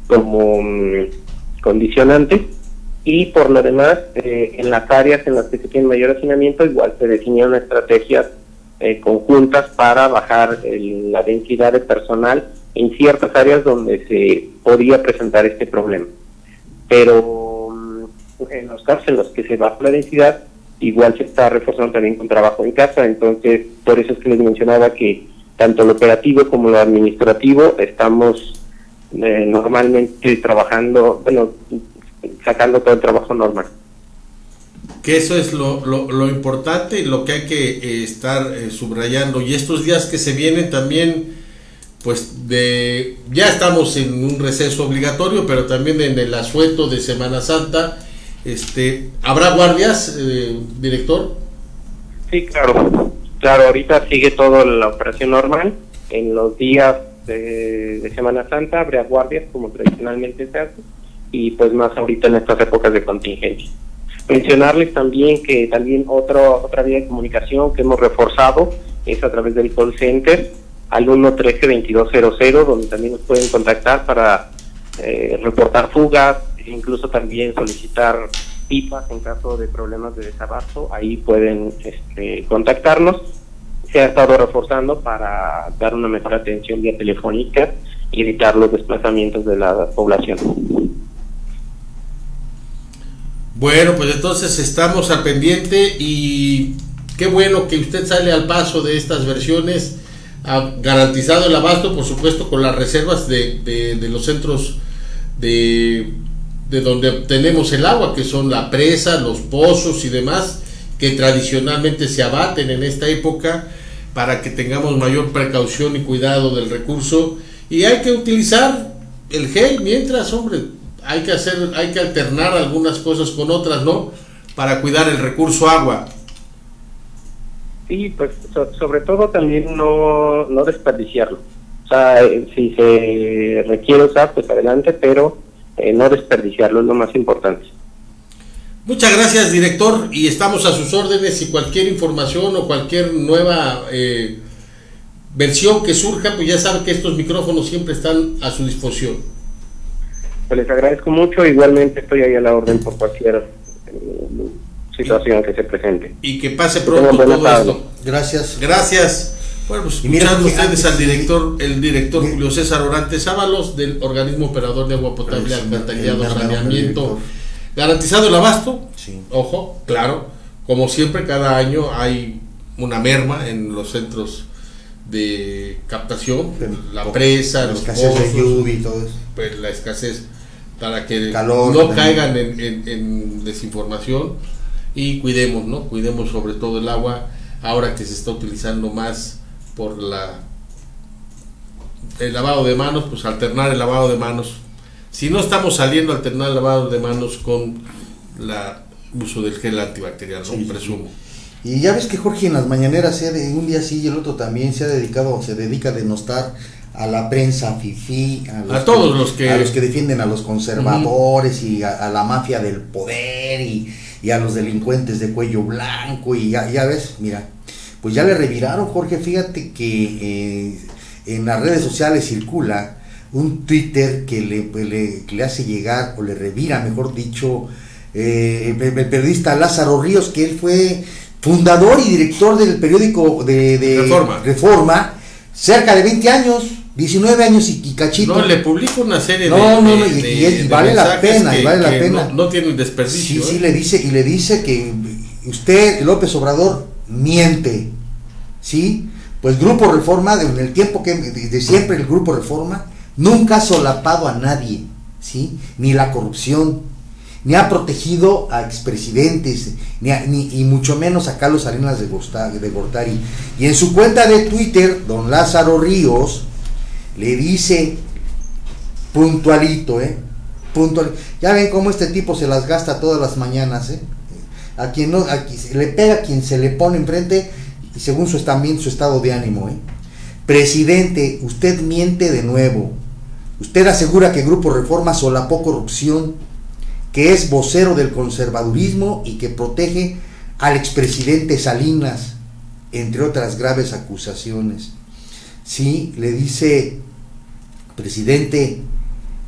como mm, condicionante. Y por lo demás, eh, en las áreas en las que se tiene mayor hacinamiento, igual se definieron estrategias eh, conjuntas para bajar la densidad de personal en ciertas áreas donde se podía presentar este problema. Pero en los casos en los que se baja la densidad, igual se está reforzando también con trabajo en casa, entonces por eso es que les mencionaba que tanto lo operativo como lo administrativo estamos eh, normalmente trabajando, bueno, sacando todo el trabajo normal. Que eso es lo, lo, importante y lo que hay que eh, estar eh, subrayando. Y estos días que se vienen también, pues de ya estamos en un receso obligatorio, pero también en el asueto de Semana Santa este, ¿Habrá guardias, eh, director? Sí, claro. Claro, ahorita sigue todo la operación normal. En los días de, Semana Santa habrá guardias como tradicionalmente se hace y pues más ahorita en estas épocas de contingencia. Mencionarles también que también otro, otra vía de comunicación que hemos reforzado es a través del call center al 113-2200 donde también nos pueden contactar para eh, reportar fugas, incluso también solicitar pipas en caso de problemas de desabasto, ahí pueden este, contactarnos. Se ha estado reforzando para dar una mejor atención vía telefónica y evitar los desplazamientos de la población. Bueno, pues entonces estamos al pendiente y qué bueno que usted sale al paso de estas versiones, ha garantizado el abasto, por supuesto, con las reservas de, de, de los centros de, de donde obtenemos el agua, que son la presa, los pozos y demás, que tradicionalmente se abaten en esta época para que tengamos mayor precaución y cuidado del recurso. Y hay que utilizar el gel mientras, hombre, hay que hacer, hay que alternar algunas cosas con otras, ¿no? Para cuidar el recurso agua. Sí, pues so- sobre todo también no, no desperdiciarlo. O sea, eh, si se requiere usar, pues adelante, pero eh, no desperdiciarlo es lo más importante. Muchas gracias, director, y estamos a sus órdenes y cualquier información o cualquier nueva eh, versión que surja, pues ya sabe que estos micrófonos siempre están a su disposición. Pues les agradezco mucho, igualmente estoy ahí a la orden por cualquier eh, situación que se presente. Y que pase pronto todo tarde. esto. Gracias. Gracias. Bueno, pues Y mira, ustedes antes- al director, el director Julio César Orantes Ábalos del organismo operador de agua potable, alcantarillado, saneamiento. Garantizado el abasto. Sí. Ojo, claro. Como siempre, cada año hay una merma en los centros de captación, la presa, la los escasez de lluvia y todo eso. pues la escasez para que Calor no también. caigan en, en- en desinformación y cuidemos, ¿no? Cuidemos sobre todo el agua ahora que se está utilizando más por la el lavado de manos, pues alternar el lavado de manos. Si no estamos saliendo a alternar el lavado de manos con la uso del gel antibacterial, ¿no? Sí, Presumo. Y ya ves que Jorge en las mañaneras, se ha de- un día sí y el otro también, se ha dedicado, se dedica a denostar a la prensa fifí, a, A todos los que- a los que defienden a los conservadores y a, a la mafia del poder y, y a los delincuentes de cuello blanco y ya, ya ves, mira, pues ya le reviraron Jorge, fíjate que eh, en las redes sociales circula un Twitter que le, pues, le, que le hace llegar o le revira, mejor dicho, eh, el, el periodista Lázaro Ríos, que él fue fundador y director del periódico de, de Reforma. Reforma, cerca de 20 años, 19 años y, y cachito. No, le publico una serie No, de, no, de- no, y- de- y- vale la pena, y vale la pena. No, no tienen desperdicio. Sí, sí, ¿eh? le dice, y le dice que usted, López Obrador, miente. ¿Sí? Pues Grupo Reforma, de- en el tiempo que siempre el Grupo Reforma, nunca ha solapado a nadie, ¿sí? Ni la corrupción, ni ha protegido a expresidentes, ni, a- ni- y mucho menos a Carlos Salinas de, Gosta- de Gortari. Y en su cuenta de Twitter, don Lázaro Ríos le dice puntualito, ¿eh? Puntual. Ya ven cómo este tipo se las gasta todas las mañanas, ¿eh? A quien no, a quien se le pega a quien se le pone enfrente y según su también su estado de ánimo, ¿eh? Presidente, usted miente de nuevo. Usted asegura que Grupo Reforma solapó corrupción, que es vocero del conservadurismo y que protege al expresidente Salinas, entre otras graves acusaciones. Sí, le dice, presidente,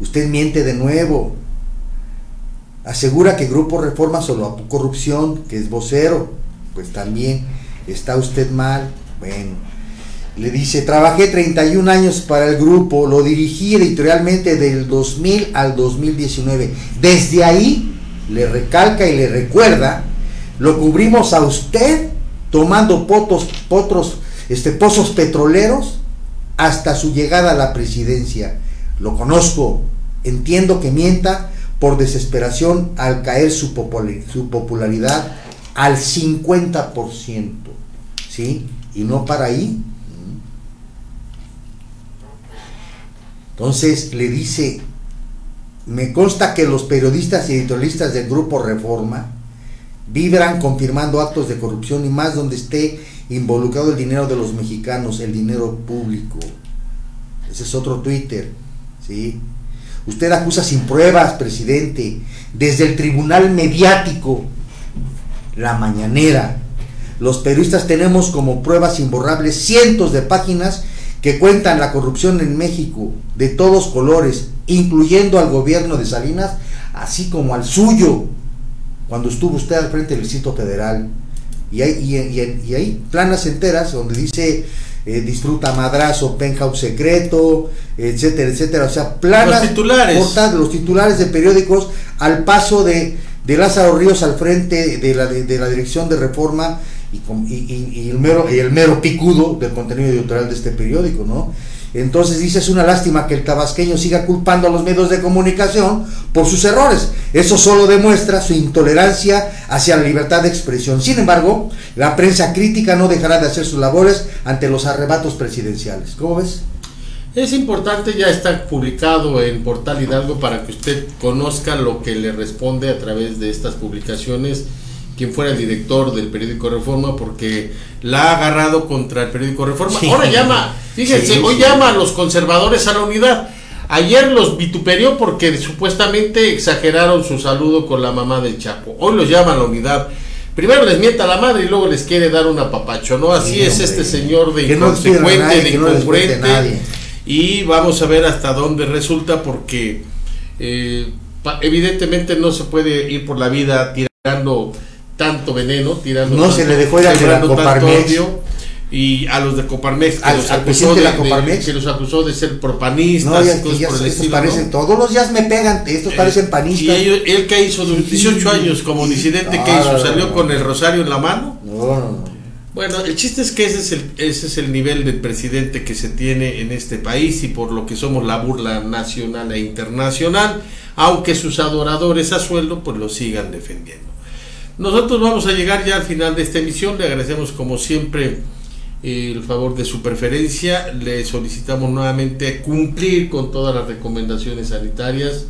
usted miente de nuevo. Asegura que Grupo Reforma solapó corrupción, que es vocero. Pues también está usted mal. Bueno, le dice, trabajé 31 años para el grupo, lo dirigí editorialmente del 2000 al 2019. Desde ahí, le recalca y le recuerda, lo cubrimos a usted tomando potos, potros, este, pozos petroleros hasta su llegada a la presidencia. Lo conozco, entiendo que mienta por desesperación al caer su, popularidad al 50%, ¿sí? Y no para ahí. Entonces le dice, me consta que los periodistas y editorialistas del grupo Reforma vibran confirmando actos de corrupción y más donde esté involucrado el dinero de los mexicanos, el dinero público. Ese es otro Twitter, ¿sí? Usted acusa sin pruebas, presidente, desde el tribunal mediático, la mañanera. Los periodistas tenemos como pruebas imborrables cientos de páginas que cuentan la corrupción en México de todos colores, incluyendo al gobierno de Salinas, así como al suyo, cuando estuvo usted al frente del Distrito Federal. Y hay, y, y- y hay planas enteras donde dice eh, disfruta madrazo, penthouse secreto, etcétera, etcétera. O sea, planas Los titulares. cortas de los titulares de periódicos al paso de, de Lázaro Ríos al frente de la, de, de la dirección de reforma y, y- y el mero, y el mero picudo del contenido editorial de este periódico, ¿no? Entonces dice, es una lástima que el tabasqueño siga culpando a los medios de comunicación por sus errores. Eso solo demuestra su intolerancia hacia la libertad de expresión. Sin embargo, la prensa crítica no dejará de hacer sus labores ante los arrebatos presidenciales. ¿Cómo ves? Es importante, ya está publicado en Portal Hidalgo para que usted conozca lo que le responde a través de estas publicaciones quien fuera el director del periódico Reforma porque la ha agarrado contra el periódico Reforma. Sí. Ahora llama, fíjense, Sí, hoy sí. llama a los conservadores a la unidad. Ayer los vituperió porque supuestamente exageraron su saludo con la mamá del Chapo. Hoy los llama a la unidad. Primero les mienta la madre y luego les quiere dar un apapacho, ¿no? Así Sí, es hombre. este señor de inconsecuente, nadie, de no incongruente. Y vamos a ver hasta dónde resulta porque eh, evidentemente no se puede ir por la vida tirando tanto veneno, tirando No se tanto- le dejó ir al de la sembrando tanto Coparmex. odio, y a los de Coparmex que Al- los al acusó de, la Coparmex. que los acusó de ser propanistas No, ya, y cosas ya- por el estilo, parecen, ¿no? todos los días me pegan, estos parecen Y panistas. ellos- él que hizo de 18 años como disidente, que No, hizo? ¿Salió con el rosario en la mano? No, no, no. Bueno, el chiste es que ese es el, ese es el nivel del presidente que se tiene en este país y por lo que somos la burla nacional e internacional, aunque sus adoradores a sueldo pues lo sigan defendiendo. Nosotros vamos a llegar ya al final de esta emisión, le agradecemos como siempre el favor de su preferencia, le solicitamos nuevamente cumplir con todas las recomendaciones sanitarias,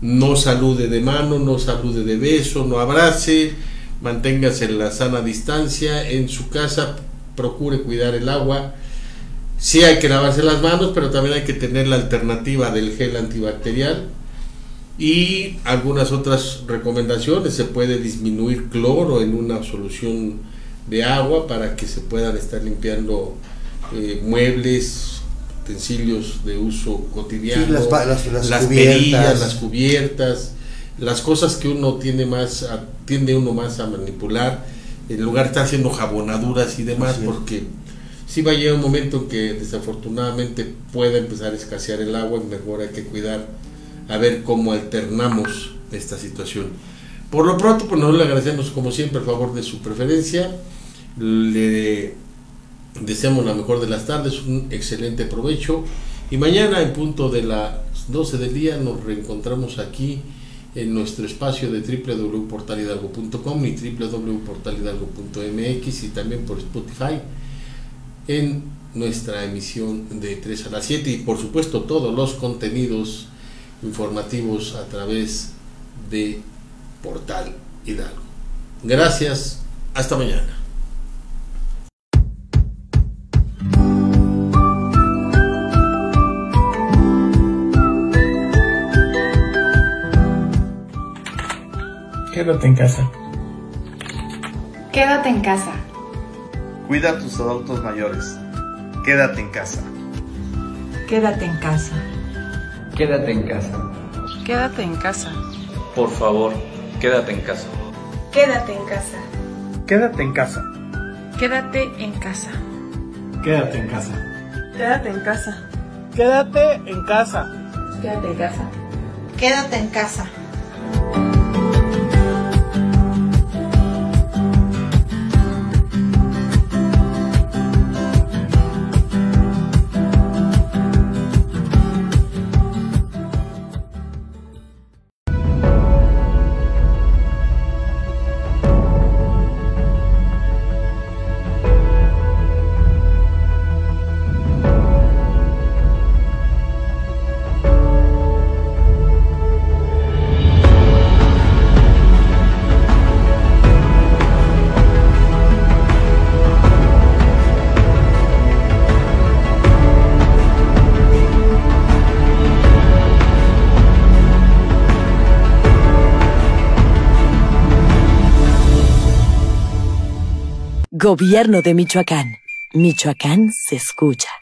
no salude de mano, no salude de beso, no abrace, manténgase en la sana distancia, en su casa. Procure cuidar el agua. Sí hay que lavarse las manos, pero también hay que tener la alternativa del gel antibacterial y algunas otras recomendaciones. Se puede disminuir cloro en una solución de agua para que se puedan estar limpiando eh, muebles, utensilios de uso cotidiano, Sí, las las- las las cubiertas. perillas, las cubiertas, las cosas que uno tiene más, a- tiende uno más a manipular, en lugar de estar haciendo jabonaduras y demás, porque sí va a llegar un momento en que desafortunadamente pueda empezar a escasear el agua y mejor hay que cuidar a ver cómo alternamos esta situación. Por lo pronto, pues nosotros le agradecemos como siempre el favor de su preferencia, le deseamos la mejor de las tardes, un excelente provecho. Y mañana en punto de las 12 del día nos reencontramos aquí en nuestro espacio de www.portalhidalgo.com y www.portalhidalgo.mx y también por Spotify en nuestra emisión de 3 a las 7 y por supuesto todos los contenidos informativos a través de Portal Hidalgo. Gracias, hasta mañana. Quédate en casa. Quédate en casa. Cuida a tus adultos mayores. Quédate en casa. Quédate en casa. Quédate en casa. Quédate en casa. Por favor, quédate en casa. Quédate en casa. Quédate en casa. Quédate en casa. Quédate en casa. Quédate en casa. Quédate en casa. Quédate en casa. Quédate en casa. Gobierno de Michoacán. Michoacán se escucha.